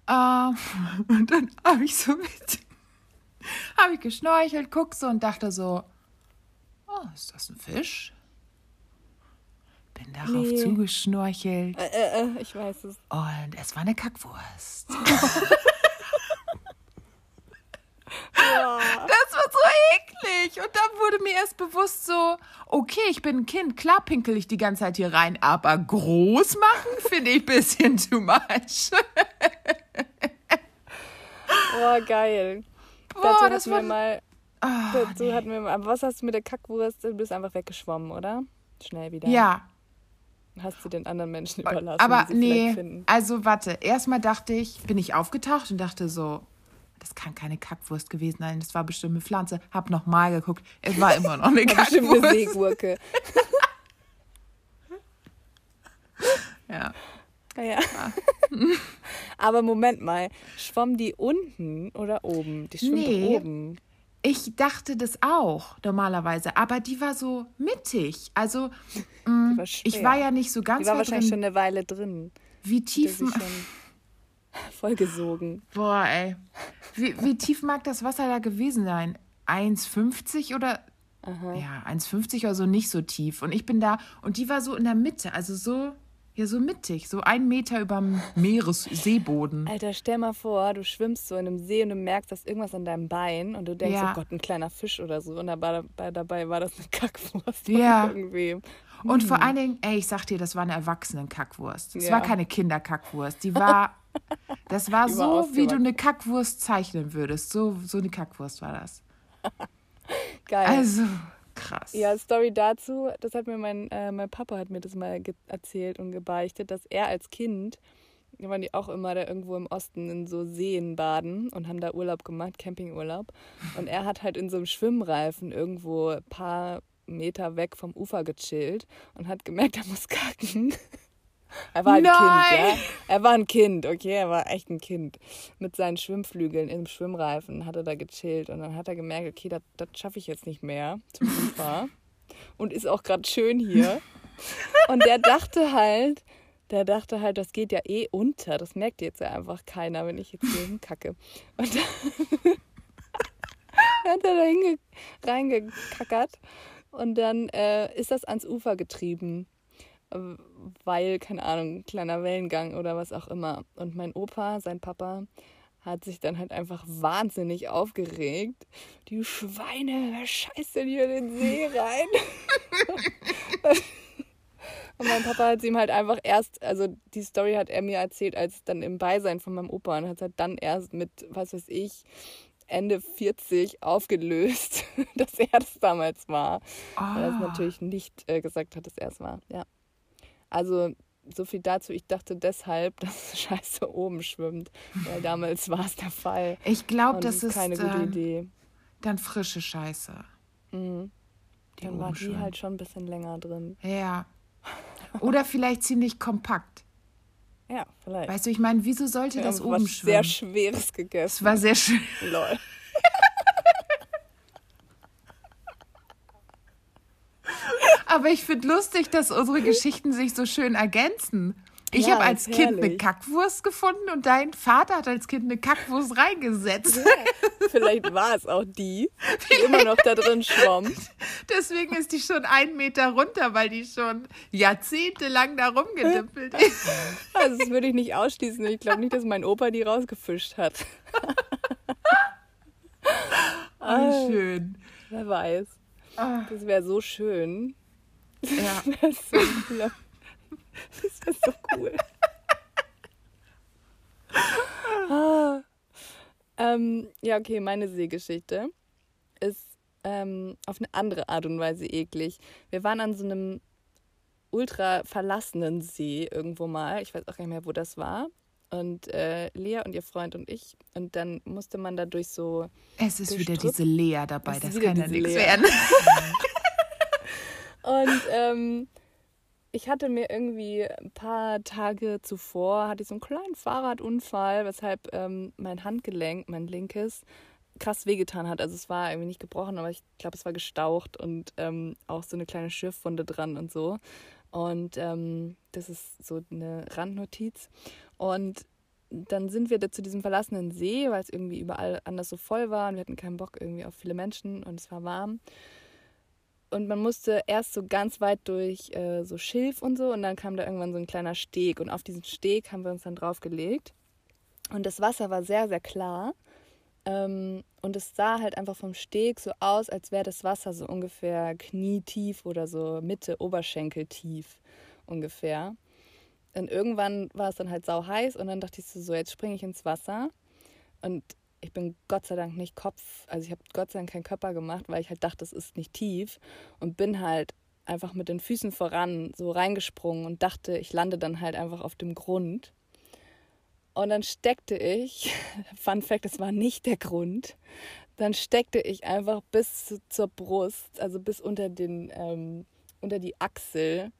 Ähm, und dann habe ich so mit, habe ich geschnorchelt, guck so und dachte so, oh, ist das ein Fisch? Bin darauf Nee. zugeschnorchelt Äh, äh, äh, ich weiß es. und es war eine Kackwurst. Das war so eklig. Und dann wurde mir erst bewusst so, okay, ich bin ein Kind, klar pinkel ich die ganze Zeit hier rein, aber groß machen finde ich ein bisschen too much. Oh, geil. Boah, dazu das hatten wir mal, Ah, dazu hatten wir mal, aber was hast du mit der Kackwurst? Du bist einfach weggeschwommen, oder? Schnell wieder. ja, Hast du den anderen Menschen überlassen, aber die sie nee, finden. also warte, erstmal dachte ich, bin ich aufgetaucht und dachte so, das kann keine Kackwurst gewesen sein, das war bestimmt eine Pflanze. Hab nochmal geguckt, es war immer noch eine War bestimmt eine Kackwurst. Seegurke. Ja. Ja. aber Moment mal, schwamm die unten oder oben? Die schwimmt Nee. oben. Ich dachte das auch normalerweise, aber die war so mittig. Also mm, war ich war ja nicht so Die ganz war weit wahrscheinlich drin, schon eine Weile drin. wie Die tief. vollgesogen. Boah, ey. Wie, wie tief mag das Wasser da gewesen sein? 1,50 oder? Ja, 1,50 oder so nicht so tief. Und ich bin da und die war so in der Mitte, also so, ja, so mittig, so ein Meter über dem Meeresseeboden. Alter, stell mal vor, du schwimmst so in einem See und du merkst, dass irgendwas an deinem Bein und du denkst, Ja. oh Gott, ein kleiner Fisch oder so. Und dabei, dabei, war das eine Kackwurst. Ja. Irgendwie. Und vor allen Dingen, ey, ich sag dir, das war eine Erwachsenen-Kackwurst. Es Ja. war keine Kinderkackwurst. Die war, das war so, wie du eine Kackwurst zeichnen würdest. So, so eine Kackwurst war das. Geil. Also, krass. Ja, Story dazu, das hat mir mein, äh, mein Papa hat mir das mal erzählt und gebeichtet, dass er als Kind, da waren die auch immer da irgendwo im Osten in so Seen baden und haben da Urlaub gemacht, Campingurlaub. Und er hat halt in so einem Schwimmreifen irgendwo ein paar Meter weg vom Ufer gechillt und hat gemerkt, er muss kacken. Er war ein Nein. Kind, ja. Er war ein Kind, okay, er war echt ein Kind. Mit seinen Schwimmflügeln im Schwimmreifen hat er da gechillt und dann hat er gemerkt, okay, das, das schaffe ich jetzt nicht mehr zum Ufer. Und ist auch gerade schön hier. Und der dachte halt, der dachte halt, das geht ja eh unter. Das merkt jetzt ja einfach keiner, wenn ich jetzt hier hinkacke. Und dann hat er da reingekackert und dann äh, ist das ans Ufer getrieben, weil, keine Ahnung, kleiner Wellengang oder was auch immer. Und mein Opa, sein Papa, hat sich dann halt einfach wahnsinnig aufgeregt. Die Schweine, wer scheißt denn hier in den See rein? und mein Papa hat sie ihm halt einfach erst, also die Story hat er mir erzählt, als dann im Beisein von meinem Opa und hat halt dann erst mit, was weiß ich, Ende 40 aufgelöst, dass er das damals war. Ah. Weil er es natürlich nicht äh, gesagt hat, dass er es war. Ja. Also so viel dazu. Ich dachte deshalb, dass Scheiße oben schwimmt, weil damals war es der Fall. Ich glaube, das, ist keine gute ähm, Idee. Dann frische Scheiße. Mhm. Dann war die halt schon ein bisschen länger drin. Ja. Oder vielleicht ziemlich kompakt. Ja, vielleicht. Weißt du, ich meine, wieso sollte das oben schwimmen? sehr Schweres gegessen. Es war sehr schön. Lol. Aber ich finde lustig, dass unsere Geschichten sich so schön ergänzen. Ich ja, habe als Kind herrlich. eine Kackwurst gefunden und dein Vater hat als Kind eine Kackwurst reingesetzt. Ja, vielleicht war es auch die, die immer noch da drin schwamm. Deswegen ist die schon einen Meter runter, weil die schon jahrzehntelang da rumgedippelt ist. Also das würde ich nicht ausschließen. Ich glaube nicht, dass mein Opa die rausgefischt hat. Ah, schön. Wer weiß. Ah. Das wäre so schön. Ja. Das wäre so, das wär so cool. ah. ähm, ja, okay, meine Seegeschichte ist ähm, auf eine andere Art und Weise eklig. Wir waren an so einem ultra verlassenen See irgendwo mal. Ich weiß auch gar nicht mehr, wo das war. Und äh, Lea und ihr Freund und ich. Und dann musste man da durch so. Es ist wieder diese Lea dabei, das kann ja nichts werden. Und ähm, ich hatte mir irgendwie ein paar Tage zuvor, hatte ich so einen kleinen Fahrradunfall, weshalb ähm, mein Handgelenk, mein linkes, krass wehgetan hat. Also es war irgendwie nicht gebrochen, aber ich glaube, es war gestaucht und ähm, auch so eine kleine Schürfwunde dran und so. Und ähm, das ist so eine Randnotiz. Und dann sind wir da zu diesem verlassenen See, weil es irgendwie überall anders so voll war und wir hatten keinen Bock irgendwie auf viele Menschen und es war warm. Und man musste erst so ganz weit durch äh, so Schilf und so und dann kam da irgendwann so ein kleiner Steg und auf diesen Steg haben wir uns dann draufgelegt. Und das Wasser war sehr, sehr klar. Ähm, und es sah halt einfach vom Steg so aus, als wäre das Wasser so ungefähr knietief oder so Mitte Oberschenkel tief ungefähr. Und irgendwann war es dann halt sau heiß und dann dachte ich so, so jetzt springe ich ins Wasser. Und ich bin Gott sei Dank nicht Kopf, also ich habe Gott sei Dank keinen Körper gemacht, weil ich halt dachte, es ist nicht tief und bin halt einfach mit den Füßen voran so reingesprungen und dachte, ich lande dann halt einfach auf dem Grund. Und dann steckte ich, Fun Fact, es war nicht der Grund, dann steckte ich einfach bis zur Brust, also bis unter den, ähm, unter die Achsel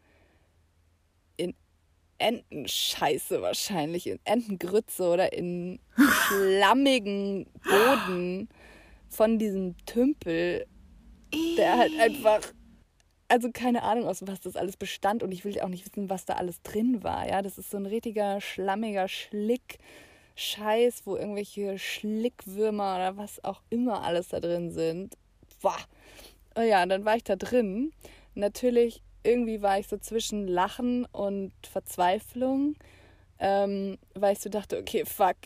Entenscheiße wahrscheinlich, in Entengrütze oder in schlammigen Boden von diesem Tümpel, der halt einfach, also keine Ahnung, aus was das alles bestand und ich will auch nicht wissen, was da alles drin war. Ja, das ist so ein richtiger schlammiger Schlick. Scheiß, wo irgendwelche Schlickwürmer oder was auch immer alles da drin sind. Boah. Oh ja, und dann war ich da drin. Natürlich irgendwie war ich so zwischen Lachen und Verzweiflung, ähm, weil ich so dachte, okay, fuck.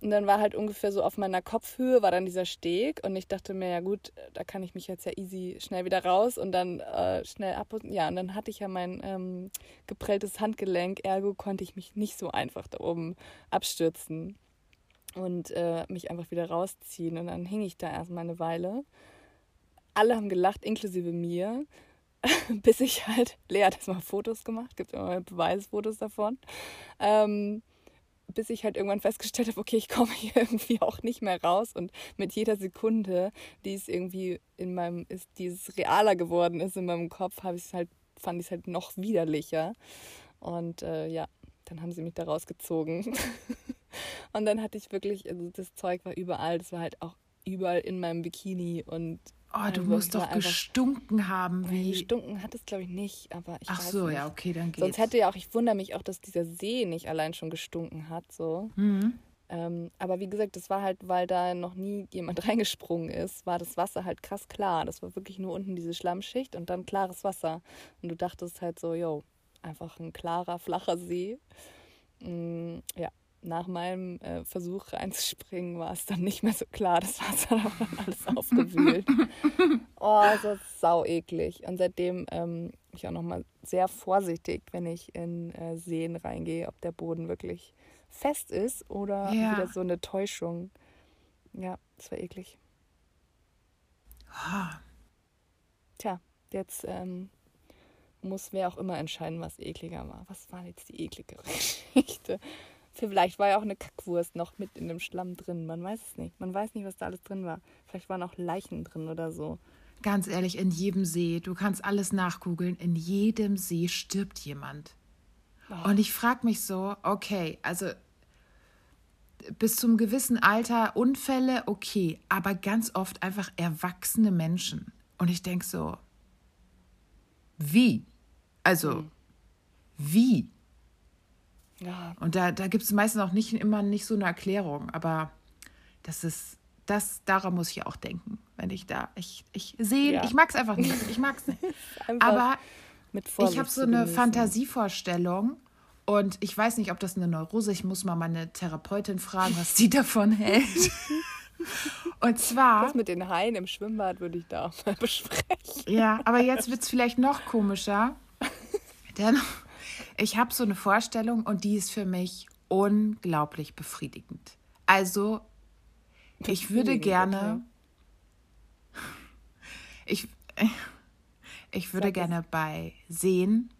Und dann war halt ungefähr so auf meiner Kopfhöhe war dann dieser Steg und ich dachte mir, ja gut, da kann ich mich jetzt ja easy schnell wieder raus und dann äh, schnell ab und ja, und dann hatte ich ja mein ähm, geprelltes Handgelenk, ergo konnte ich mich nicht so einfach da oben abstürzen und äh, mich einfach wieder rausziehen und dann hing ich da erstmal eine Weile. Alle haben gelacht, inklusive mir. bis ich halt, Lea hat erstmal Fotos gemacht, gibt immer Beweisfotos davon, ähm, bis ich halt irgendwann festgestellt habe, okay, ich komme hier irgendwie auch nicht mehr raus und mit jeder Sekunde, die es irgendwie in meinem, ist dieses realer geworden ist in meinem Kopf, habe ich es halt, fand ich es halt noch widerlicher. Und äh, ja, dann haben sie mich da rausgezogen. Und dann hatte ich wirklich, also das Zeug war überall, das war halt auch überall in meinem Bikini und Oh, du Also, musst war doch gestunken haben, Nein, wie. gestunken hat es, glaube ich, nicht, aber ich Ach weiß so, nicht. ja, okay, dann geht's. Sonst hätte ja auch, ich wundere mich auch, dass dieser See nicht allein schon gestunken hat, so. Mhm. Ähm, aber wie gesagt, das war halt, weil da noch nie jemand reingesprungen ist, war das Wasser halt krass klar. Das war wirklich nur unten diese Schlammschicht und dann klares Wasser. Und du dachtest halt so, yo, einfach ein klarer, flacher See. Mm, ja, nach meinem äh, Versuch reinzuspringen war es dann nicht mehr so klar. Das Wasser hat dann alles aufgewühlt. oh, das war sau eklig. Und seitdem ähm, bin ich auch nochmal sehr vorsichtig, wenn ich in äh, Seen reingehe, ob der Boden wirklich fest ist oder Ja. wieder so eine Täuschung. Ja, das war eklig. Ah, Tja, jetzt ähm, muss wer auch immer entscheiden, was ekliger war. Was war jetzt die ekligere Geschichte? Vielleicht war ja auch eine Kackwurst noch mit in dem Schlamm drin. Man weiß es nicht. Man weiß nicht, was da alles drin war. Vielleicht waren auch Leichen drin oder so. Ganz ehrlich, in jedem See, du kannst alles nachgoogeln, in jedem See stirbt jemand. Oh. Und ich frage mich so, okay, also bis zum gewissen Alter Unfälle, okay, aber ganz oft einfach erwachsene Menschen. Und ich denke so, wie? Also, wie? Ja, Und da, da gibt es meistens auch nicht immer nicht so eine Erklärung, aber das ist, das, daran muss ich auch denken, wenn ich da, ich, ich sehe, Ja. ich mag es einfach nicht, ich mag es nicht. Aber ich habe so eine. Fantasievorstellung und ich weiß nicht, ob das eine Neurose, ich muss mal meine Therapeutin fragen, was sie davon hält. Und zwar, Das mit den Haien im Schwimmbad würde ich da auch mal besprechen. ja, aber jetzt wird es vielleicht noch komischer, denn ich habe so eine Vorstellung und die ist für mich unglaublich befriedigend. Also, ich würde gerne, ich, ich würde gerne bei Seen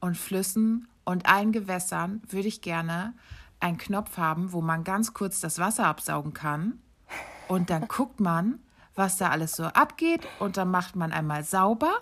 und Flüssen und allen Gewässern würde ich gerne einen Knopf haben, wo man ganz kurz das Wasser absaugen kann. Und dann guckt man, was da alles so abgeht. Und dann macht man einmal sauber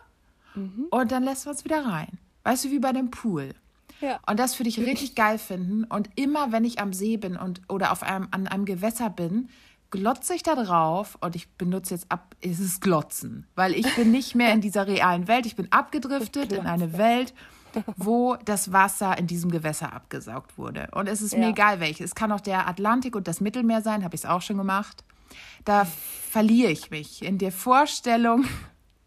und dann lässt man es wieder rein. Weißt du, wie bei dem Pool. Ja. Und das würde ich richtig geil finden. Und immer, wenn ich am See bin und oder auf einem, an einem Gewässer bin, glotze ich da drauf und ich benutze jetzt ab, es ist Glotzen, weil ich bin nicht mehr in dieser realen Welt. Ich bin abgedriftet in eine Welt, wo das Wasser in diesem Gewässer abgesaugt wurde. Und es ist mir Ja. egal welches. Es kann auch der Atlantik und das Mittelmeer sein, habe ich es auch schon gemacht. Da verliere ich mich in der Vorstellung,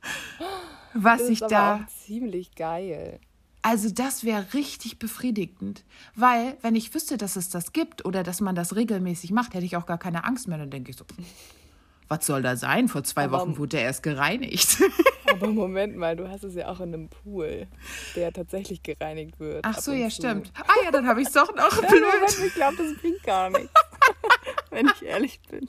was Das ich ist da. auch ziemlich geil. Also das wäre richtig befriedigend, weil wenn ich wüsste, dass es das gibt oder dass man das regelmäßig macht, hätte ich auch gar keine Angst mehr. Dann denke ich so, was soll da sein? Vor zwei Aber- Wochen wurde er erst gereinigt. Aber Moment mal, du hast es ja auch in einem Pool, der tatsächlich gereinigt wird. Ach so, ja, zu. stimmt. Ah ja, dann habe ich es doch noch blöd. Ich glaube, das bringt gar nichts, wenn ich ehrlich bin.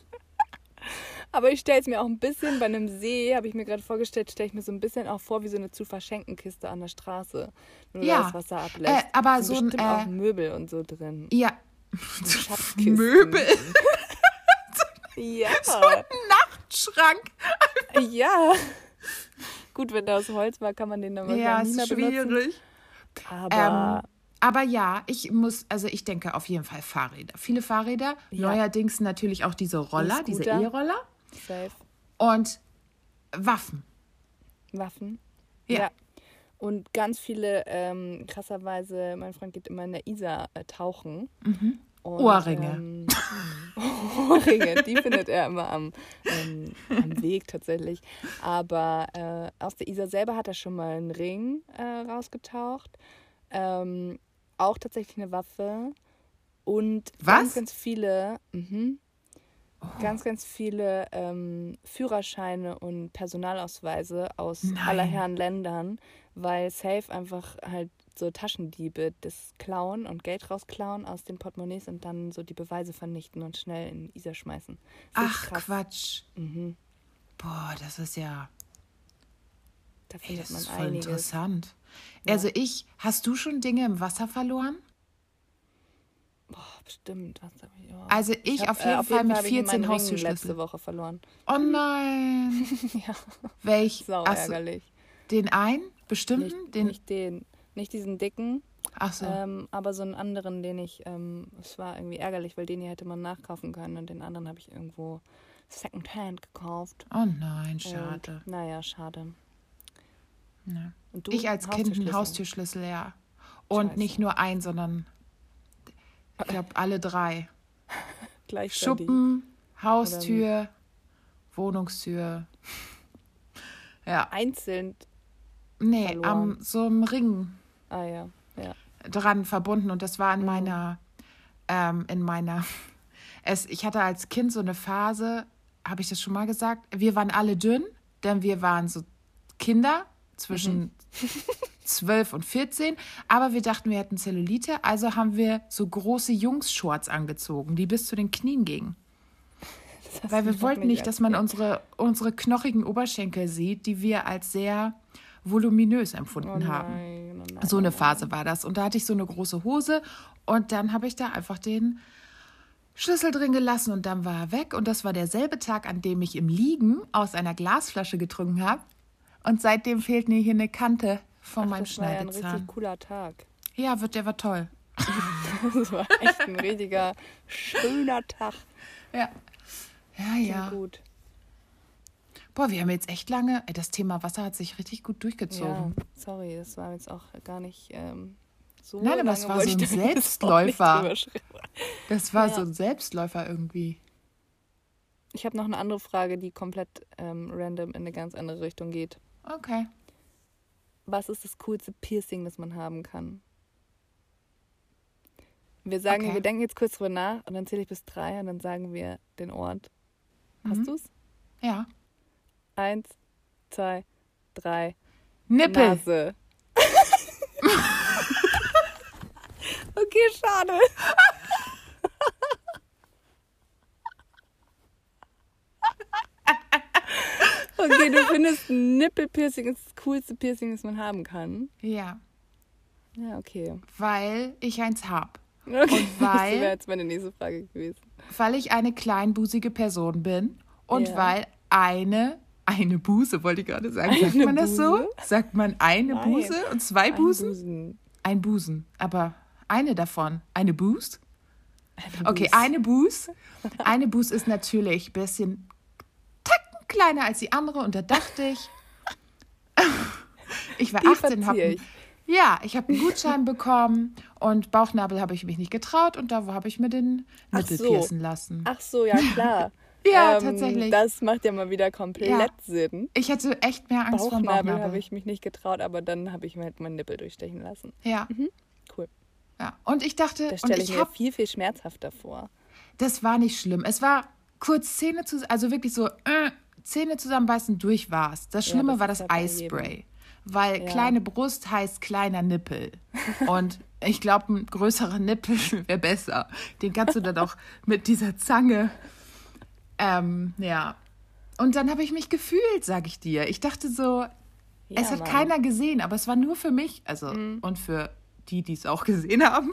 Aber ich stelle es mir auch ein bisschen, bei einem See, habe ich mir gerade vorgestellt, stelle ich mir so ein bisschen auch vor wie so eine zu verschenken Kiste an der Straße. Wenn du Ja. da das Wasser ablässt. Äh, aber so ein, bestimmt äh, auch Möbel und so drin. Ja. Schatzkisten. Möbel, Ja. Nachtschrank. Ja. Gut, wenn der aus Holz war, kann man den dann Ja, wahrscheinlich ist mehr benutzen. schwierig. Aber Ähm, aber ja, ich muss, also ich denke auf jeden Fall Fahrräder. Viele Fahrräder. Ja. Neuerdings natürlich auch diese Roller, diese. E-Roller. Safe. Und Waffen. Waffen. Ja. Und ganz viele, ähm, krasserweise, mein Freund geht immer in der Isar äh, tauchen. Und, Mhm. Ohrringe. Ähm, Ohrringe, die findet er immer am, ähm, am Weg tatsächlich. Aber äh, aus der Isar selber hat er schon mal einen Ring äh, rausgetaucht. Ähm, auch tatsächlich eine Waffe. Und Was? ganz, ganz viele, mhm, ganz, ganz viele ähm, Führerscheine und Personalausweise aus Nein. aller Herren Ländern, weil Safe einfach halt so Taschendiebe das klauen und Geld rausklauen aus den Portemonnaies und dann so die Beweise vernichten und schnell in Isar schmeißen. Das Ach. Quatsch. Mhm. Boah, das ist ja. Da Ey, das ist voll einiges. interessant. Ja. Also ich, hast du schon Dinge im Wasser verloren? Boah, bestimmt. Ich, oh. Also ich, hab, auf jeden äh, Fall mit ich meinen 14 Ring Haustürschlüssel. letzte Woche verloren. Oh nein. ja, Welch? sau Ach so, ärgerlich. den einen? Bestimmten? Nicht den, nicht den, nicht diesen dicken, Ach so. Ähm, aber so einen anderen, den ich, ähm, es war irgendwie ärgerlich, weil den hier hätte man nachkaufen können und den anderen habe ich irgendwo Secondhand gekauft. oh nein, schade. Und, naja, schade. Ja. Ich als Kind einen Haustürschlüssel. Haustürschlüssel, ja. Und Scheiße. nicht nur ein, sondern ich glaube alle drei. Gleichzeitig. Schuppen, Haustür, Wohnungstür. Ja. Einzeln. Nee, verloren. am so einem Ring Ah ja, ja. dran verbunden und das war in Mhm. meiner, ähm, in meiner, es, ich hatte als Kind so eine Phase, habe ich das schon mal gesagt, wir waren alle dünn, denn wir waren so Kinder zwischen Mhm. 12 und 14, aber wir dachten, wir hätten Zellulite, also haben wir so große Jungs-Shorts angezogen, die bis zu den Knien gingen. Weil wir wollten nicht, dass man unsere, unsere knochigen Oberschenkel sieht, die wir als sehr voluminös empfunden oh haben. oh nein, So eine. Phase war das. Und da hatte ich so eine große Hose und dann habe ich da einfach den Schlüssel drin gelassen und dann war er weg. Und das war derselbe Tag, an dem ich im Liegen aus einer Glasflasche getrunken habe. Und seitdem fehlt mir hier eine Kante von Ach, meinem das war ja ein Schneidezahn. richtig cooler Tag. Ja, wird, der war toll. Das war echt ein richtiger, schöner Tag. Ja. Ja, ja. gut. Boah, wir haben jetzt echt lange. Das Thema Wasser hat sich richtig gut Ja, durchgezogen. sorry, das war jetzt auch gar nicht ähm, so. Nein, aber es lange war so ein Selbstläufer. Das war Ja. so ein Selbstläufer irgendwie. Ich habe noch eine andere Frage, die komplett ähm, random in eine ganz andere Richtung geht. Okay. Was ist das coolste Piercing, das man haben kann? Wir sagen, Okay. wir denken jetzt kurz drüber nach und dann zähle ich bis drei und dann sagen wir den Ort. Hast Mhm. du's? Ja. Eins, zwei, drei. Nippel. Nase. okay, schade. okay, du findest ein Nippelpiercing ist das coolste Piercing, das man haben kann. Ja. Ja, okay. Weil ich eins hab. okay. Und weil- Das wäre jetzt meine nächste Frage gewesen. Weil ich eine kleinbusige Person bin und Ja. weil eine, eine Buse, wollte ich gerade sagen. Sagt Eine man das so? Sagt man eine Nein. Buse und zwei Ein Busen? Busen. Ein Busen. Aber eine davon. Eine Boost? Eine Okay, eine Boost. Eine Boost ist natürlich ein bisschen kleiner als die andere und da dachte ich, ich war Die 18, habe ich. ja, ich habe einen Gutschein bekommen und Bauchnabel habe ich mich nicht getraut und da habe ich mir den Nippel so. piercen lassen. Ach so, ja klar. Ja, Ähm, tatsächlich. Das macht ja mal wieder komplett Ja. Sinn. Ich hatte echt mehr Angst vor Bauchnabel Bauchnabel. habe ich mich nicht getraut, aber dann habe ich mir halt meinen Nippel durchstechen lassen. Ja, Cool. ja. Und ich dachte, Da und stelle ich ich mir habe, viel, viel schmerzhafter vor. das war nicht schlimm. Es war kurz Zähne zusammen, also wirklich so äh, Zähne zusammenbeißen, durch war's. Das Ja, Schlimme das war das ja. Eispray. Weil Ja. kleine Brust heißt kleiner Nippel. Und ich glaube, ein größerer Nippel wäre besser. Den kannst du dann auch mit dieser Zange. Ähm, ja. Und dann habe ich mich gefühlt, sag ich dir. Ich dachte so, Ja, es hat Mann. Mhm. keiner gesehen, aber es war nur für mich. Also, und für die, die es auch gesehen haben.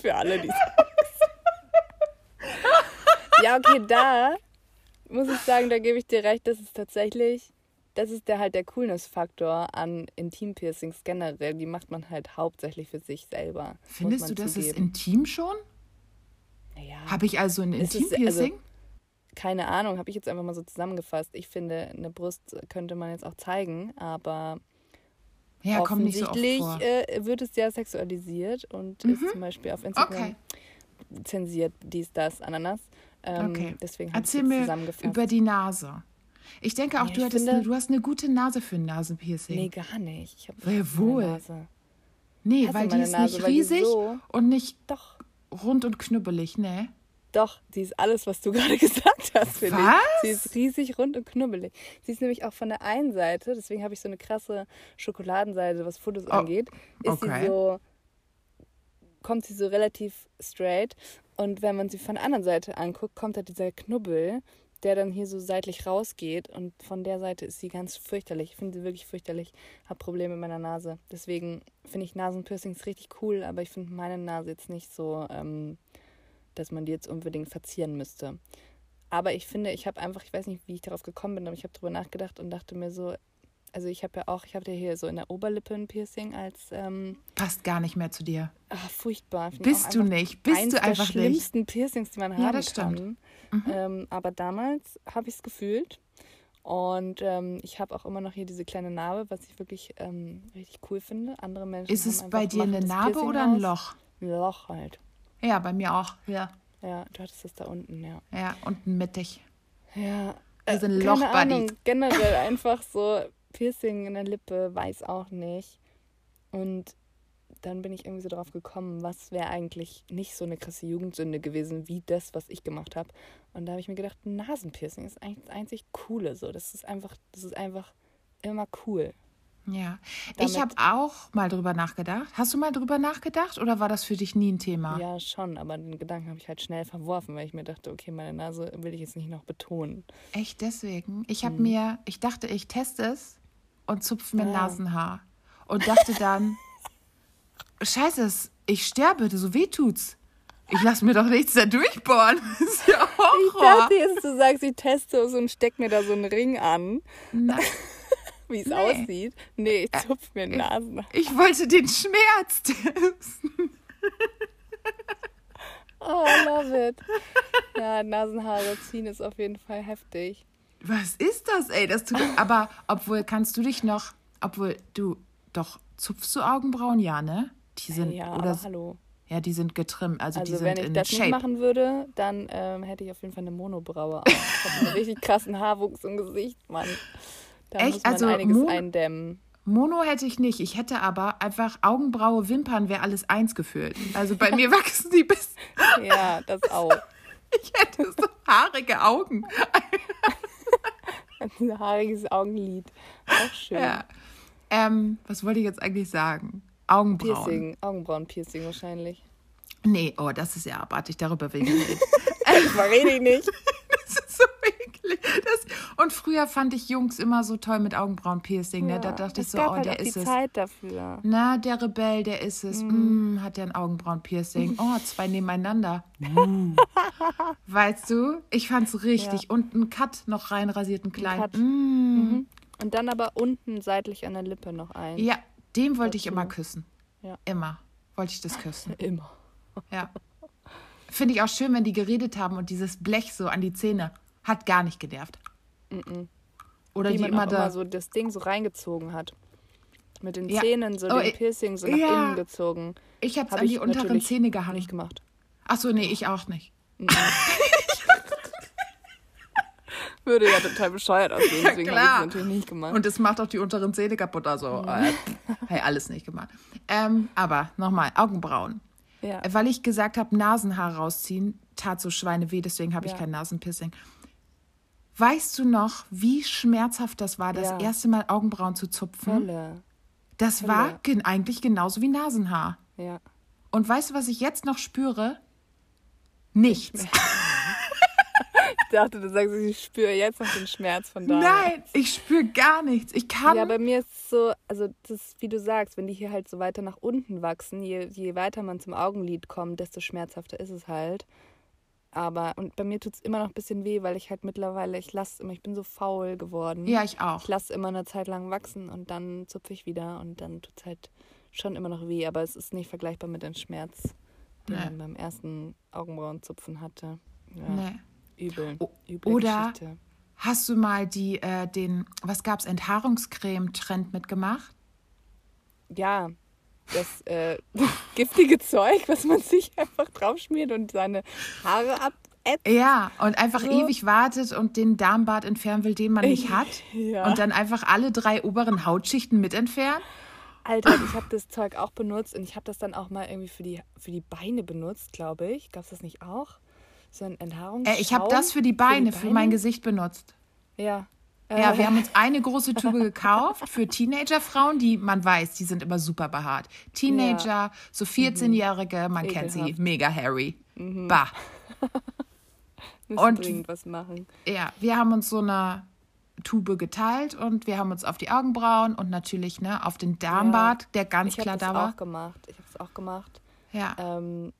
Für alle, die Ja, okay, da muss ich sagen, da gebe ich dir recht, das ist tatsächlich, das ist der halt der Coolness-Faktor an Intim-Piercings generell. Die macht man halt hauptsächlich für sich selber. Findest du, das ist zugeben. intim schon? Naja, Habe ich also ein ist- Intim-Piercing? keine Ahnung, habe ich jetzt einfach mal so zusammengefasst. Ich finde, eine Brust könnte man jetzt auch zeigen, aber ja, so offensichtlich vor. äh, wird es ja sexualisiert und ist zum Beispiel auf Instagram Okay. zensiert, dies, das, Ananas. Ähm, Okay. Deswegen Erzähl mir über die Nase. Ich denke auch, Ja, du, hattest finde- eine, du hast eine gute Nase für ein Nasenpiercing. Nee, gar nicht. Ich habe Wer wohl? Nase. nee, weil die ist Nase, nicht riesig so- und nicht Doch, rund und knubbelig, ne? doch, sie ist alles, was du gerade gesagt hast, finde ich. Was? Sie ist riesig, rund und knubbelig. Sie ist nämlich auch von der einen Seite, deswegen habe ich so eine krasse Schokoladenseite, was Fotos angeht, ist okay. sie so, kommt sie so relativ straight. Und wenn man sie von der anderen Seite anguckt, kommt da dieser Knubbel, der dann hier so seitlich rausgeht. Und von der Seite ist sie ganz fürchterlich. Ich finde sie wirklich fürchterlich. Habe Probleme mit meiner Nase. Deswegen finde ich Nasenpiercings richtig cool, aber ich finde meine Nase jetzt nicht so, ähm, dass man die jetzt unbedingt verzieren müsste. Aber ich finde, ich habe einfach, ich weiß nicht, wie ich darauf gekommen bin, aber ich habe drüber nachgedacht und dachte mir so, also ich habe ja auch, ich habe ja hier so in der Oberlippe ein Piercing als ähm, Passt gar nicht mehr zu dir. ach, furchtbar. Find Bist du nicht. Bist du der einfach nicht. schlimmsten Piercings, die man haben Ja, das stimmt. kann. Mhm. Ähm, aber damals habe ich es gefühlt. Und ähm, ich habe auch immer noch hier diese kleine Narbe, was ich wirklich ähm, richtig cool finde. Andere Menschen Ist es bei dir eine Narbe Piercing oder ein. Loch? Ein Loch halt. Ja, bei mir auch. Ja. Ja, du hattest das da unten, ja. Ja, unten mittig. Ja. Wir sind Äh, keine Lochbuddies. Ahnung, generell einfach so Piercing in der Lippe, weiß auch nicht. Und dann bin ich irgendwie so drauf gekommen, was wäre eigentlich nicht so eine krasse Jugendsünde gewesen wie das, was ich gemacht habe. Und da habe ich mir gedacht, Nasenpiercing ist eigentlich das einzig Coole so. Das ist einfach, das ist einfach immer cool. Ja. Damit- Ich habe auch mal drüber nachgedacht. Hast du mal drüber nachgedacht oder war das für dich nie ein Thema? Ja, schon, aber den Gedanken habe ich halt schnell verworfen, weil ich mir dachte, okay, meine Nase will ich jetzt nicht noch betonen. Echt deswegen? Ich habe mir, ich dachte, ich teste es und zupfe mir Ah. Nasenhaar. Und dachte dann, scheiße, ich sterbe, so weh tut's. Ich lasse mir doch nichts da durchbohren. Das ist ja Ich Horror. dachte jetzt, du sagst, ich teste es und steck mir da so einen Ring an, Nein, wie es Nee. aussieht. Nee, ich zupf mir ich- Nasen. ich wollte den Schmerz testen. Oh, I love it. Ja, Nasenhaare ziehen ist auf jeden Fall heftig. Was ist das, ey? Das tut, aber obwohl, kannst du dich noch, obwohl du, doch, zupfst du Augenbrauen? Ja, ne? Die sind, ja, oder, aber hallo. ja, die sind getrimmt, also, die Also sind wenn ich das nicht machen würde, dann ähm, hätte ich auf jeden Fall eine Monobraue. Ich habe einen richtig krassen Haarwuchs im Gesicht, Mann. Da Echt? muss man Also einiges Mon- eindämmen. Mono hätte ich nicht. Ich hätte aber einfach Augenbraue, Wimpern wäre alles eins gefühlt. Also bei mir wachsen die bis. Ja, das auch. Ich hätte so haarige Augen. Ein haariges Augenlid. Auch schön. Ja. Ähm, was wollte ich jetzt eigentlich sagen? Augenbrauen. Piercing, Augenbrauenpiercing wahrscheinlich. Nee, oh, das ist ja abartig. Darüber will ich nicht. Darüber rede ich nicht. Das ist so eklig. Das, und früher fand ich Jungs immer so toll mit Augenbrauen-Piercing. Ne? Da dachte ich so, gab oh, halt der auch die ist es. Zeit dafür. Na, der Rebell, der ist es. Mm, hat der ein Augenbrauen-Piercing. Oh, zwei nebeneinander. Uh. Weißt du, ich fand's richtig. Ja. Und ein Cut noch rein rasierten klein. Cut. Mm. Mhm. Und dann aber unten seitlich an der Lippe noch ein. Ja, dem wollte ich immer küssen. Ja. Immer wollte ich das küssen. Immer. Ja. Finde ich auch schön, wenn die geredet haben und dieses Blech so an die Zähne hat gar nicht genervt. Oder Wie die man immer da. immer so das Ding so reingezogen hat. Mit den Ja. Zähnen so Oh, den ich- Piercing so nach ja. innen gezogen. ich hab's Hab an die ich unteren Zähne gehangen. Nicht gemacht. Ach so, nee, ich auch nicht. Würde ja total bescheuert aussehen, Ja, deswegen klar. habe ich es natürlich nicht gemacht. Und es macht auch die unteren Zähne kaputt. Also, äh, hey, alles nicht gemacht. Ähm, aber nochmal, Augenbrauen. ja. Weil ich gesagt habe, Nasenhaar rausziehen, tat so Schweine weh, deswegen habe ich Ja. kein Nasenpiercing. Weißt du noch, wie schmerzhaft das war, das Ja. erste Mal Augenbrauen zu zupfen? Hölle. Das Hölle. war gen eigentlich genauso wie Nasenhaar. Ja. Und weißt du, was ich jetzt noch spüre? Nichts. Ich dachte, du sagst, ich spüre jetzt noch den Schmerz von da. Nein, ich spüre gar nichts. Ich kann. Ja, bei mir ist es so, also das ist, wie du sagst, wenn die hier halt so weiter nach unten wachsen, je, je weiter man zum Augenlid kommt, desto schmerzhafter ist es halt. Aber, und bei mir tut es immer noch ein bisschen weh, weil ich halt mittlerweile, ich lasse immer, ich bin so faul geworden. ja, ich auch. Ich lasse immer eine Zeit lang wachsen und dann zupfe ich wieder und dann tut es halt schon immer noch weh, aber es ist nicht vergleichbar mit dem Schmerz, den Nee. man beim ersten Augenbrauenzupfen hatte. Ja, Nee. übel. O- Üble oder- Geschichte. Hast du mal die, äh, den, was gab's, Enthaarungscreme-Trend mitgemacht? Ja, das äh, giftige Zeug, was man sich einfach draufschmiert und seine Haare abätzt. Ja, und einfach So. ewig wartet und den Darmbart entfernen will, den man nicht hat. Ja. Und dann einfach alle drei oberen Hautschichten mit entfernen. Alter, ich habe das Zeug auch benutzt und ich habe das dann auch mal irgendwie für die, für die Beine benutzt, glaube ich. Gab es das nicht auch? So ein Enthaarungsschaum? Äh, ich habe das für die Beine, für, mein Gesicht benutzt. Ja. Ja, Äh, wir haben uns eine große Tube gekauft für Teenagerfrauen, die man weiß, die sind immer super behaart. Teenager, so 14-Jährige, man kennt sie, Ekelhaft. mega hairy. Bah. müssen und- dringend was machen. Ja, wir haben uns so eine Tube geteilt und wir haben uns auf die Augenbrauen und natürlich ne, auf den Darmbart, der ganz Ich habe klar da war. auch gemacht. Ich habe es auch gemacht. Ja. Ähm,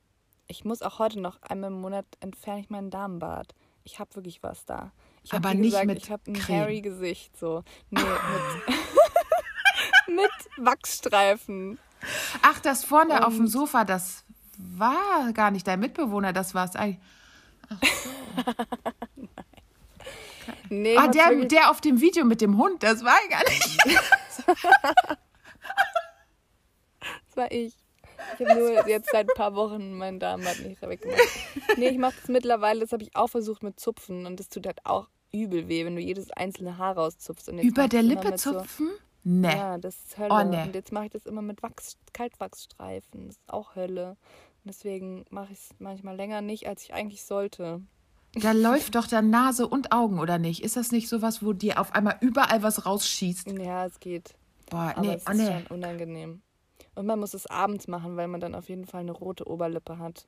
ich muss auch heute noch einmal im Monat entferne ich meinen Darmbart. Ich habe wirklich was da. Ich Aber nicht gesagt, mit Ich habe ein Creme. hairy Gesicht so. Nee, mit mit Wachsstreifen. Ach, das vorne auf dem Sofa, das war gar nicht dein Mitbewohner, das war es eigentlich. Ach so. Nee, hat's der, wirklich- der auf dem Video mit dem Hund, das war gar nicht. Das war ich. Ich habe nur jetzt seit ein paar Wochen meinen Darmband nicht weggemacht. Nee, ich mache das mittlerweile, das habe ich auch versucht mit Zupfen und das tut halt auch übel weh, wenn du jedes einzelne Haar rauszupfst. Und Über der Lippe mit so- zupfen? Nee. Ja, das ist Hölle. Oh, nee. Und jetzt mache ich das immer mit Wachs, Kaltwachsstreifen. Das ist auch Hölle. Und deswegen mache ich es manchmal länger nicht, als ich eigentlich sollte. Da läuft doch dann Nase und Augen, oder nicht? Ist das nicht sowas, wo dir auf einmal überall was rausschießt? Ja, es geht. Boah, Aber nee, es oh ist nee. schon unangenehm. Und man muss es abends machen, weil man dann auf jeden Fall eine rote Oberlippe hat.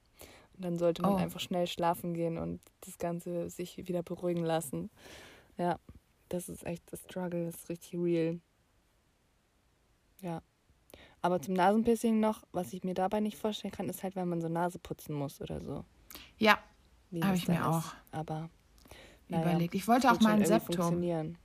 Dann sollte man Oh. einfach schnell schlafen gehen und das Ganze sich wieder beruhigen lassen. Ja, das ist echt das Struggle, das ist richtig real. Ja. Aber zum Nasenpiercing noch, was ich mir dabei nicht vorstellen kann, ist halt, wenn man so Nase putzen muss oder so. Ja, Wie Hab das ich mir ist. auch Aber überlegt. Ich wollte auch mal ein Septum. Ein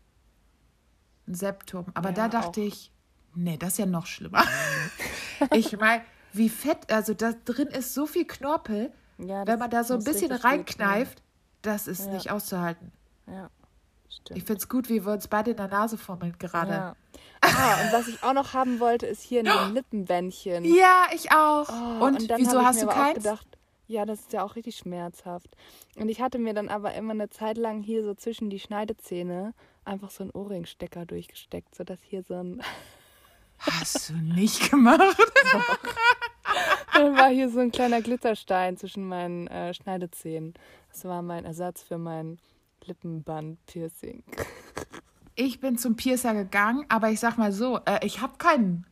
Septum. Aber Ja, da dachte auch. ich, nee, das ist ja noch schlimmer. ich meine, wie fett, also da drin ist so viel Knorpel, Ja, wenn man da so ein bisschen reinkneift, das ist Ja. nicht auszuhalten. Ja, stimmt. Ich finde es gut, wie wir uns beide in der Nase fummeln gerade. Ja. Ah, und was ich auch noch haben wollte, ist hier ein Lippenbändchen. Ja, ich auch. Oh, und dann wieso hast du keins? gedacht, ja, das ist ja auch richtig schmerzhaft. Und ich hatte mir dann aber immer eine Zeit lang hier so zwischen die Schneidezähne einfach so einen Ohrringstecker durchgesteckt, sodass hier so ein, Hast du nicht gemacht? dann war hier so ein kleiner Glitterstein zwischen meinen äh, Schneidezähnen. Das war mein Ersatz für mein Lippenband-Piercing. Ich bin zum Piercer gegangen, aber ich sag mal so, äh, ich habe kein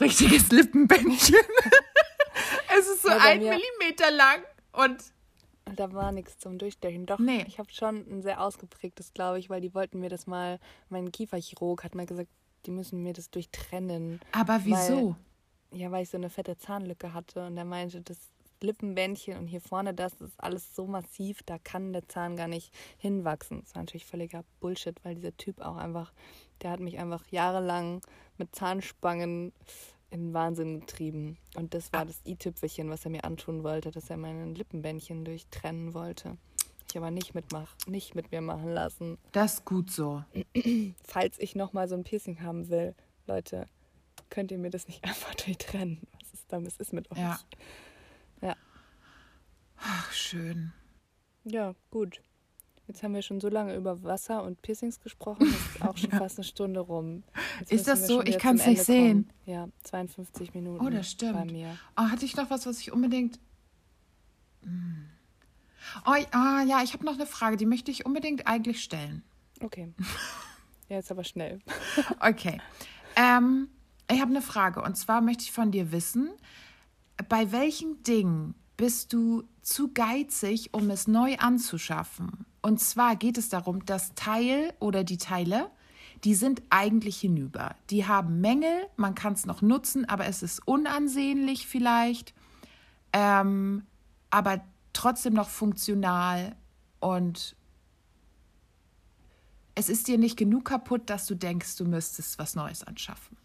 richtiges Lippenbändchen. es ist so Ja, ein Millimeter lang und Und da war nichts zum Durchstechen. Doch, Nee. ich habe schon ein sehr ausgeprägtes, glaube ich, weil die wollten mir das mal, mein Kieferchirurg hat mal gesagt, die müssen mir das durchtrennen. aber wieso? Ja, weil ich so eine fette Zahnlücke hatte und er meinte, das Lippenbändchen und hier vorne das ist alles so massiv, da kann der Zahn gar nicht hinwachsen. Das war natürlich völliger Bullshit, weil dieser Typ auch einfach, der hat mich einfach jahrelang mit Zahnspangen in Wahnsinn getrieben. Und das war das i-Tüpfelchen, was er mir antun wollte, dass er mein Lippenbändchen durchtrennen wollte. Ich aber nicht mitmach, nicht mit mir machen lassen. Das ist gut so. Falls ich nochmal so ein Piercing haben will, Leute, könnt ihr mir das nicht einfach durchtrennen? Was ist damit ist mit euch? Ja. Ja. Ach, schön. Ja, gut. Jetzt haben wir schon so lange über Wasser und Piercings gesprochen, es ist auch schon fast eine Stunde rum. Jetzt Ist das so? Ich kann's zum nicht sehen. kommen. Ja, 52 Minuten. Oh, das stimmt. Bei mir. Oh, hatte ich noch was, was ich unbedingt. Hm. Oh, ah, ja, ich habe noch eine Frage, die möchte ich unbedingt eigentlich stellen. Okay. Ja, jetzt aber schnell. Okay. Ähm, ich habe eine Frage und zwar möchte ich von dir wissen, bei welchen Dingen bist du zu geizig, um es neu anzuschaffen? Und zwar geht es darum, das Teil oder die Teile, die sind eigentlich hinüber. Die haben Mängel, man kann es noch nutzen, aber es ist unansehnlich vielleicht, ähm, aber trotzdem noch funktional und es ist dir nicht genug kaputt, dass du denkst, du müsstest was Neues anschaffen.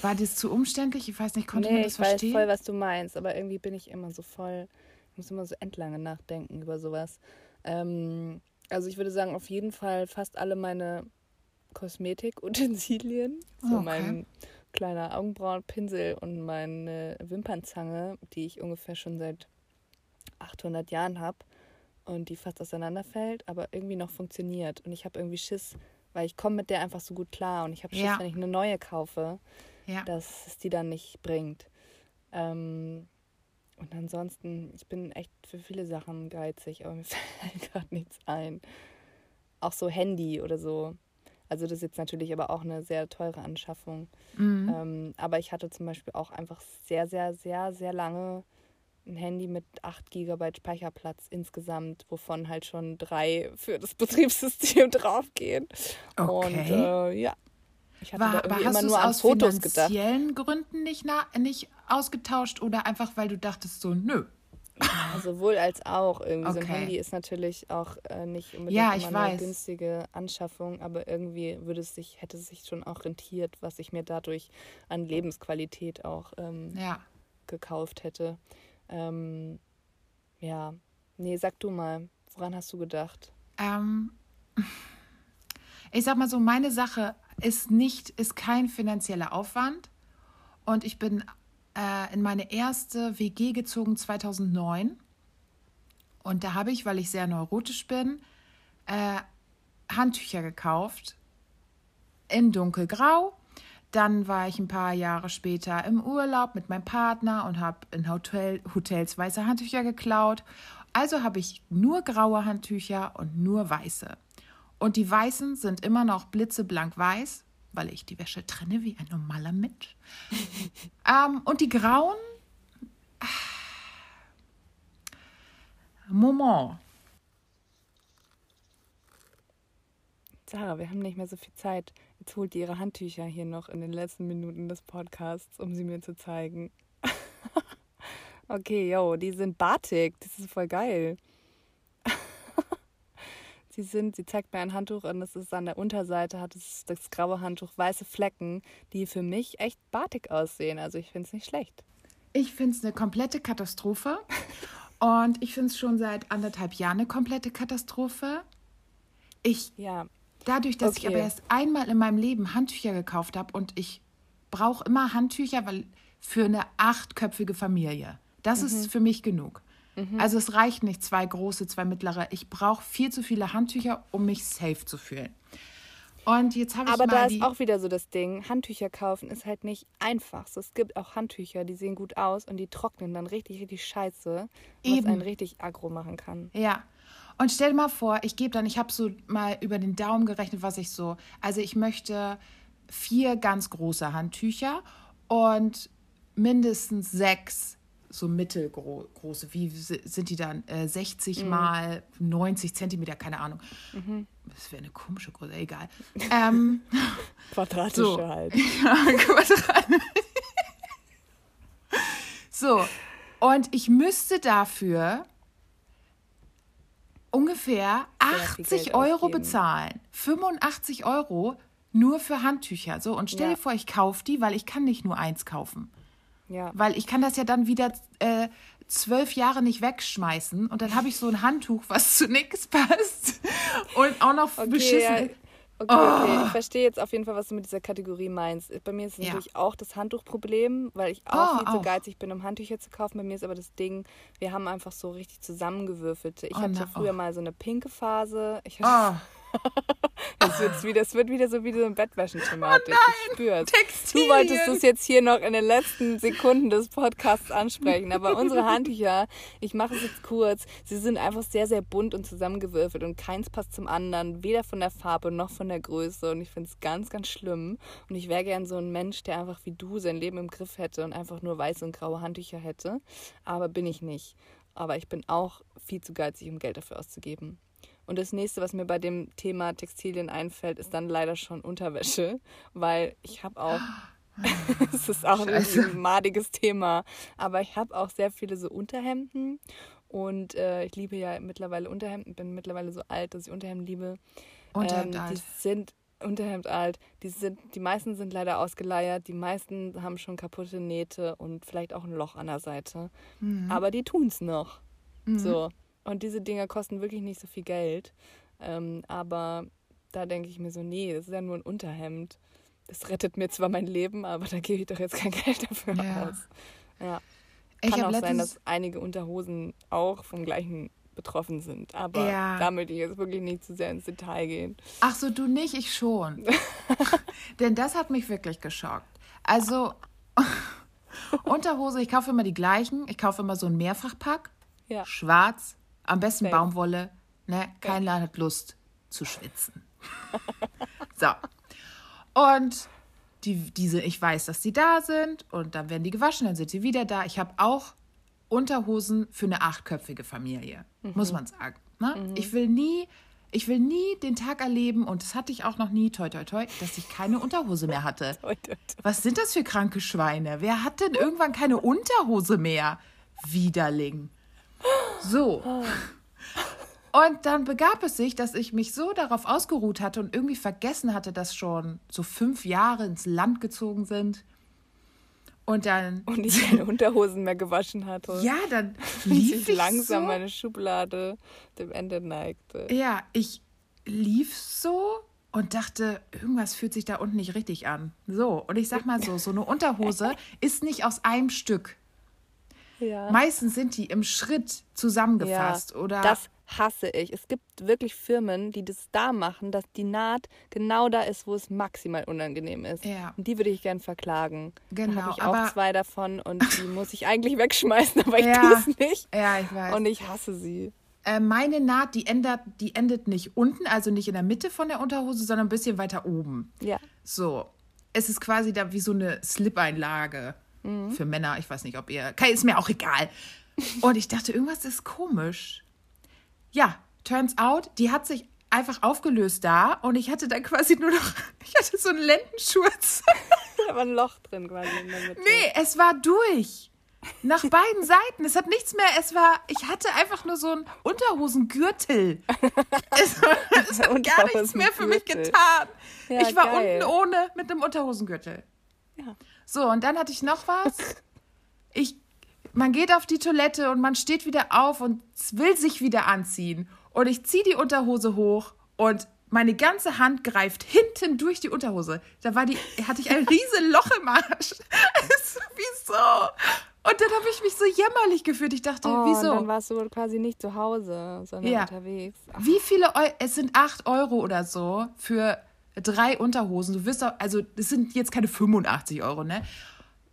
War das zu umständlich? Ich weiß nicht, konnte man nee, das ich weiß verstehen? voll, was du meinst, aber irgendwie bin ich immer so voll, ich muss immer so endlange nachdenken über sowas. Ähm, also ich würde sagen, auf jeden Fall fast alle meine Kosmetikutensilien, so Okay. mein kleiner Augenbrauenpinsel und meine Wimpernzange, die ich ungefähr schon seit 800 Jahren habe und die fast auseinanderfällt, aber irgendwie noch funktioniert. Und ich habe irgendwie Schiss, weil ich komme mit der einfach so gut klar und ich habe Schiss, Ja. wenn ich eine neue kaufe, ja. dass es die dann nicht bringt. Ähm, und ansonsten, ich bin echt für viele Sachen geizig, aber mir fällt gerade nichts ein. Auch so Handy oder so. Also das ist jetzt natürlich aber auch eine sehr teure Anschaffung. Mhm. Ähm, aber ich hatte zum Beispiel auch einfach sehr, sehr, sehr, sehr lange ein Handy mit 8 GB Speicherplatz insgesamt, wovon halt schon drei für das Betriebssystem draufgehen. Und Okay. äh, ja, ich hatte War, da aber hast immer nur an aus Fotos gedacht. finanziellen Gründen nicht, na, nicht ausgetauscht oder einfach, weil du dachtest so, nö. Sowohl als auch. Irgendwie so ein Okay. Handy ist natürlich auch äh, nicht unbedingt Ja, immer eine günstige Anschaffung, aber irgendwie würde es sich, hätte es sich schon auch rentiert, was ich mir dadurch an Lebensqualität auch ähm, Ja. gekauft hätte. Ähm, ja, nee, sag du mal, woran hast du gedacht? Ähm, ich sag mal so, meine Sache ist nicht, ist kein finanzieller Aufwand. Und ich bin äh, in meine erste WG gezogen 2009. Und da habe ich, weil ich sehr neurotisch bin, äh, Handtücher gekauft in dunkelgrau. Dann war ich ein paar Jahre später im Urlaub mit meinem Partner und habe in Hotel, Hotels weiße Handtücher geklaut. Also habe ich nur graue Handtücher und nur weiße. Und die weißen sind immer noch blitzeblank weiß, weil ich die Wäsche trenne wie ein normaler Mensch. ähm, und die grauen. ah, Moment. Sarah, wir haben nicht mehr so viel Zeit. Jetzt holt die ihre Handtücher hier noch in den letzten Minuten des Podcasts, um sie mir zu zeigen. okay, yo, die sind batik. Das ist voll geil. Sie sind, sie zeigt mir ein Handtuch und es ist an der Unterseite, hat es das graue Handtuch weiße Flecken, die für mich echt batik aussehen. Also ich finde es nicht schlecht. Ich finde es eine komplette Katastrophe. Und ich finde es schon seit anderthalb Jahren eine komplette Katastrophe. Ich, Ja, dadurch, dass ich Okay. aber erst einmal in meinem Leben Handtücher gekauft habe und ich brauche immer Handtücher, weil für eine achtköpfige Familie. Das Mhm. ist für mich genug. Also es reicht nicht zwei große, zwei mittlere. Ich brauche viel zu viele Handtücher, um mich safe zu fühlen. Und jetzt habe ich aber mal da ist auch wieder so das Ding, Handtücher kaufen ist halt nicht einfach. So, es gibt auch Handtücher, die sehen gut aus und die trocknen dann richtig, richtig scheiße, was Eben. einen richtig aggro machen kann. Ja. Und stell dir mal vor, ich gebe dann, ich habe so mal über den Daumen gerechnet, was ich so. Also ich möchte vier ganz große Handtücher und mindestens sechs so mittelgroße. Wie si- sind die dann? Äh, 60 mal 90 Zentimeter, keine Ahnung. Das wäre eine komische Größe, egal. Ähm, Quadratische So. halt. ja, Quadrat. so, und ich müsste dafür ungefähr viel 80 Geld Euro ausgeben. bezahlen. 85 Euro nur für Handtücher. So, und stell Ja. dir vor, ich kaufe die, weil ich kann nicht nur eins kaufen. Ja. Weil ich kann das ja dann wieder äh, zwölf Jahre nicht wegschmeißen und dann habe ich so ein Handtuch, was zu nichts passt und auch noch Okay, beschissen. ja. Okay, okay, ich verstehe jetzt auf jeden Fall, was du mit dieser Kategorie meinst. Bei mir ist es Ja. natürlich auch das Handtuchproblem, weil ich auch Oh, viel zu auch. geizig bin, um Handtücher zu kaufen. Bei mir ist aber das Ding, wir haben einfach so richtig zusammengewürfelte. Ich Oh, hatte na, früher oh. mal so eine pinke Phase. Ich hatte, Oh, das, wird wieder, es wird wieder so wie so eine Bettwäschenthematik. ich spür's. Du wolltest es jetzt hier noch in den letzten Sekunden des Podcasts ansprechen, aber unsere Handtücher, ich mache es jetzt kurz, sie sind einfach sehr, sehr bunt und zusammengewürfelt und keins passt zum anderen, weder von der Farbe noch von der Größe und ich finde es ganz, ganz schlimm und ich wäre gern so ein Mensch, der einfach wie du sein Leben im Griff hätte und einfach nur weiße und graue Handtücher hätte, aber bin ich nicht. Aber ich bin auch viel zu geizig, um Geld dafür auszugeben. Und das nächste, was mir bei dem Thema Textilien einfällt, ist dann leider schon Unterwäsche, weil ich habe auch, es ist auch Scheiße. ein madiges Thema, aber ich habe auch sehr viele so Unterhemden und äh, ich liebe ja mittlerweile Unterhemden, bin mittlerweile so alt, dass ich Unterhemden liebe. Unterhemd ähm, alt. Die sind Unterhemd alt, die sind, die meisten sind leider ausgeleiert, die meisten haben schon kaputte Nähte und vielleicht auch ein Loch an der Seite, Mhm. aber die tun's noch. So. Und diese Dinger kosten wirklich nicht so viel Geld. Ähm, aber da denke ich mir so, nee, das ist ja nur ein Unterhemd. Das rettet mir zwar mein Leben, aber da gebe ich doch jetzt kein Geld dafür Ja. aus. Ja. Ich Kann habe auch sein, dass einige Unterhosen auch vom gleichen betroffen sind. Aber Ja. da möchte ich jetzt wirklich nicht zu sehr ins Detail gehen. ach so, du nicht, ich schon. Denn das hat mich wirklich geschockt. Also, Unterhose, ich kaufe immer die gleichen. Ich kaufe immer so ein Mehrfachpack. Ja. Schwarz, am besten Safe. Baumwolle. Ne? Kein Laden hat Lust zu schwitzen. so. Und die, diese, ich weiß, dass die da sind und dann werden die gewaschen, dann sind sie wieder da. Ich habe auch Unterhosen für eine achtköpfige Familie, muss man sagen. Ne? Ich will nie, ich will nie den Tag erleben und das hatte ich auch noch nie, toi toi toi, dass ich keine Unterhose mehr hatte. Heute. Was sind das für kranke Schweine? Wer hat denn irgendwann keine Unterhose mehr? Widerling. So. Und dann begab es sich, dass ich mich so darauf ausgeruht hatte und irgendwie vergessen hatte, dass schon so fünf Jahre ins Land gezogen sind. Und dann. Und ich keine Unterhosen mehr gewaschen hatte. Ja, dann Und lief sich ich langsam so. meine Schublade dem Ende neigte. Ja, ich lief so und dachte, irgendwas fühlt sich da unten nicht richtig an. So, und ich sag mal so, so eine Unterhose ist nicht aus einem Stück. Ja. Meistens sind die im Schritt zusammengefasst oder Das hasse ich. Es gibt wirklich Firmen, die das da machen, dass die Naht genau da ist, wo es maximal unangenehm ist. Ja. Und die würde ich gern verklagen. Genau, Da habe ich auch zwei davon und die muss ich eigentlich wegschmeißen, aber ich Ja. tue es nicht. Ja, ich weiß. Und ich hasse sie. Äh, meine Naht, die endet, die endet nicht unten, also nicht in der Mitte von der Unterhose, sondern ein bisschen weiter oben. Ja. So. Es ist quasi da wie so eine Slip-Einlage Mhm. für Männer. Ich weiß nicht, ob ihr. Ist mir auch egal. Und ich dachte, irgendwas ist komisch. Ja, turns out, die hat sich einfach aufgelöst da und ich hatte dann quasi nur noch. Ich hatte so einen Lendenschurz. Da war ein Loch drin quasi in der Mitte. Nee, es war durch. Nach beiden Seiten. Es hat nichts mehr. Es war. Ich hatte einfach nur so einen Unterhosengürtel. Es, es hat gar nichts mehr für mich getan. Ja, ich war geil. unten ohne mit einem Unterhosengürtel. Ja. So, und dann hatte ich noch was. Ich, man geht auf die Toilette und man steht wieder auf und will sich wieder anziehen. Und ich ziehe die Unterhose hoch und meine ganze Hand greift hinten durch die Unterhose. Da war die, hatte ich ein riesen Loch im Arsch. so, wieso? Und dann habe ich mich so jämmerlich gefühlt. Ich dachte, Oh, wieso? Und dann warst du quasi nicht zu Hause, sondern Ja. unterwegs. Ach, Wie viele Euro? Es sind 8 Euro oder so für drei Unterhosen. Du wirst auch, also es sind jetzt keine 85 Euro, ne?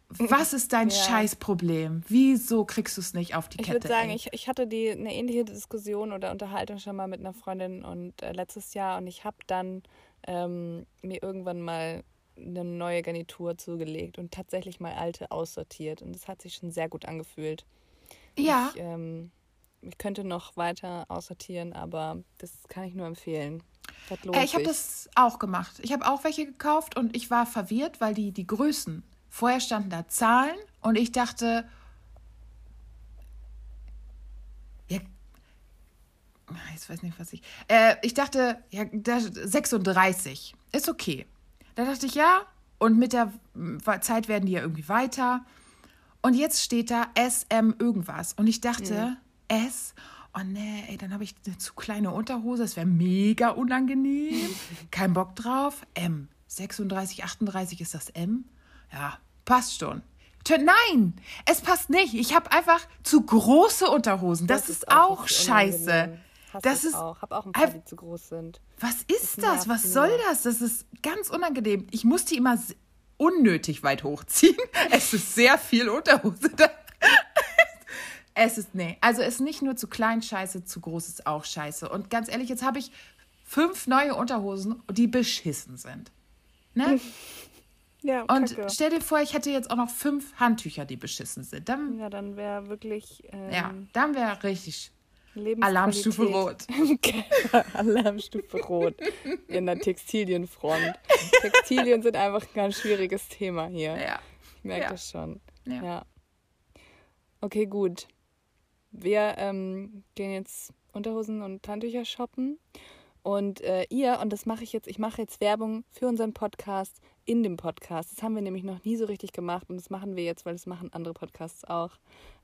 Was ist dein Ja. Scheißproblem? Wieso kriegst du es nicht auf die Ich Kette? würde sagen, ey? ich, ich hatte die, eine ähnliche Diskussion oder Unterhaltung schon mal mit einer Freundin und äh, letztes Jahr und ich habe dann ähm, mir irgendwann mal eine neue Garnitur zugelegt und tatsächlich mal alte aussortiert und das hat sich schon sehr gut angefühlt. ja, Ich, ähm, ich könnte noch weiter aussortieren, aber das kann ich nur empfehlen. Äh, ich habe das auch gemacht. Ich habe auch welche gekauft und ich war verwirrt, weil die, die Größen, vorher standen da Zahlen und ich dachte, ja, ich weiß nicht, was ich, äh, ich dachte, ja, da- 36 ist okay. Da dachte ich, ja, und mit der Zeit werden die ja irgendwie weiter. Und jetzt steht da SM irgendwas. Und ich dachte, S, oh nee, ey, dann habe ich eine zu kleine Unterhose, das wäre mega unangenehm. Kein Bock drauf. M, 36, 38 ist das M? Ja, passt schon. Nein, es passt nicht. Ich habe einfach zu große Unterhosen. Das, ist auch richtig scheiße. Das ich ist auch. Hab auch ein paar, die zu groß sind. Was ist Das das? Was soll das? Das ist ganz unangenehm. Ich muss die immer unnötig weit hochziehen. Es ist sehr viel Unterhose da. Es ist, nee. Also es ist nicht nur zu klein scheiße, zu groß ist auch scheiße. Und ganz ehrlich, jetzt habe ich fünf neue Unterhosen, die beschissen sind. Ne? Ja, Und kacke. stell dir vor, ich hätte jetzt auch noch fünf Handtücher, die beschissen sind. Dann, Ja, dann wäre wirklich ähm, ja, dann wäre richtig. Alarmstufe Rot. Alarmstufe Rot in der Textilienfront. Textilien sind einfach ein ganz schwieriges Thema hier. Ja. Ich merke Ja. das schon. Ja. Ja. Okay, gut. Wir ähm, gehen jetzt Unterhosen und Handtücher shoppen. Und äh, ihr, und das mache ich jetzt, ich mache jetzt Werbung für unseren Podcast in dem Podcast. Das haben wir nämlich noch nie so richtig gemacht und das machen wir jetzt, weil das machen andere Podcasts auch.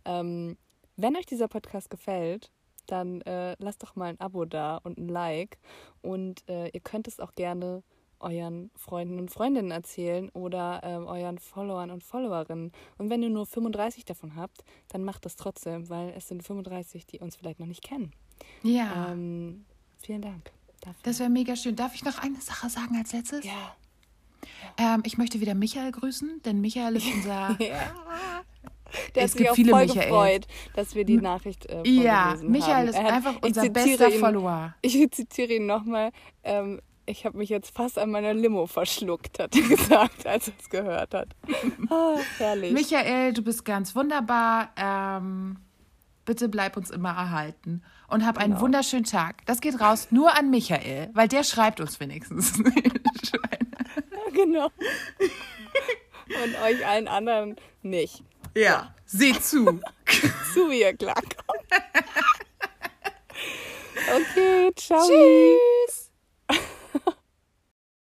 Ähm, wenn euch dieser Podcast gefällt, dann äh, lasst doch mal ein Abo da und ein Like. Und äh, ihr könnt es auch gerne euren Freunden und Freundinnen erzählen oder ähm, euren Followern und Followerinnen. Und wenn ihr nur 35 davon habt, dann macht das trotzdem, weil es sind 35, die uns vielleicht noch nicht kennen. Ja, Ähm, vielen Dank dafür. das wäre mega schön. Darf ich noch eine Sache sagen als letztes? ja. Ähm, ich möchte wieder Michael grüßen, denn Michael ist unser. ja. Der Es gibt auch viele voll Michaels. gefreut, dass wir die Nachricht äh, ja, Michael haben. ist einfach unser bester ihn, Follower. Ich zitiere ihn nochmal. Ähm, ich habe mich jetzt fast an meiner Limo verschluckt, hat er gesagt, als er es gehört hat. Ah, herrlich. Michael, du bist ganz wunderbar. Ähm, bitte bleib uns immer erhalten und hab einen Genau. wunderschönen Tag. Das geht raus nur an Michael, weil der schreibt uns wenigstens. Ja, genau. Und euch allen anderen nicht. ja, seht zu. Zu, wie ihr klarkommt. ciao. Tschüss.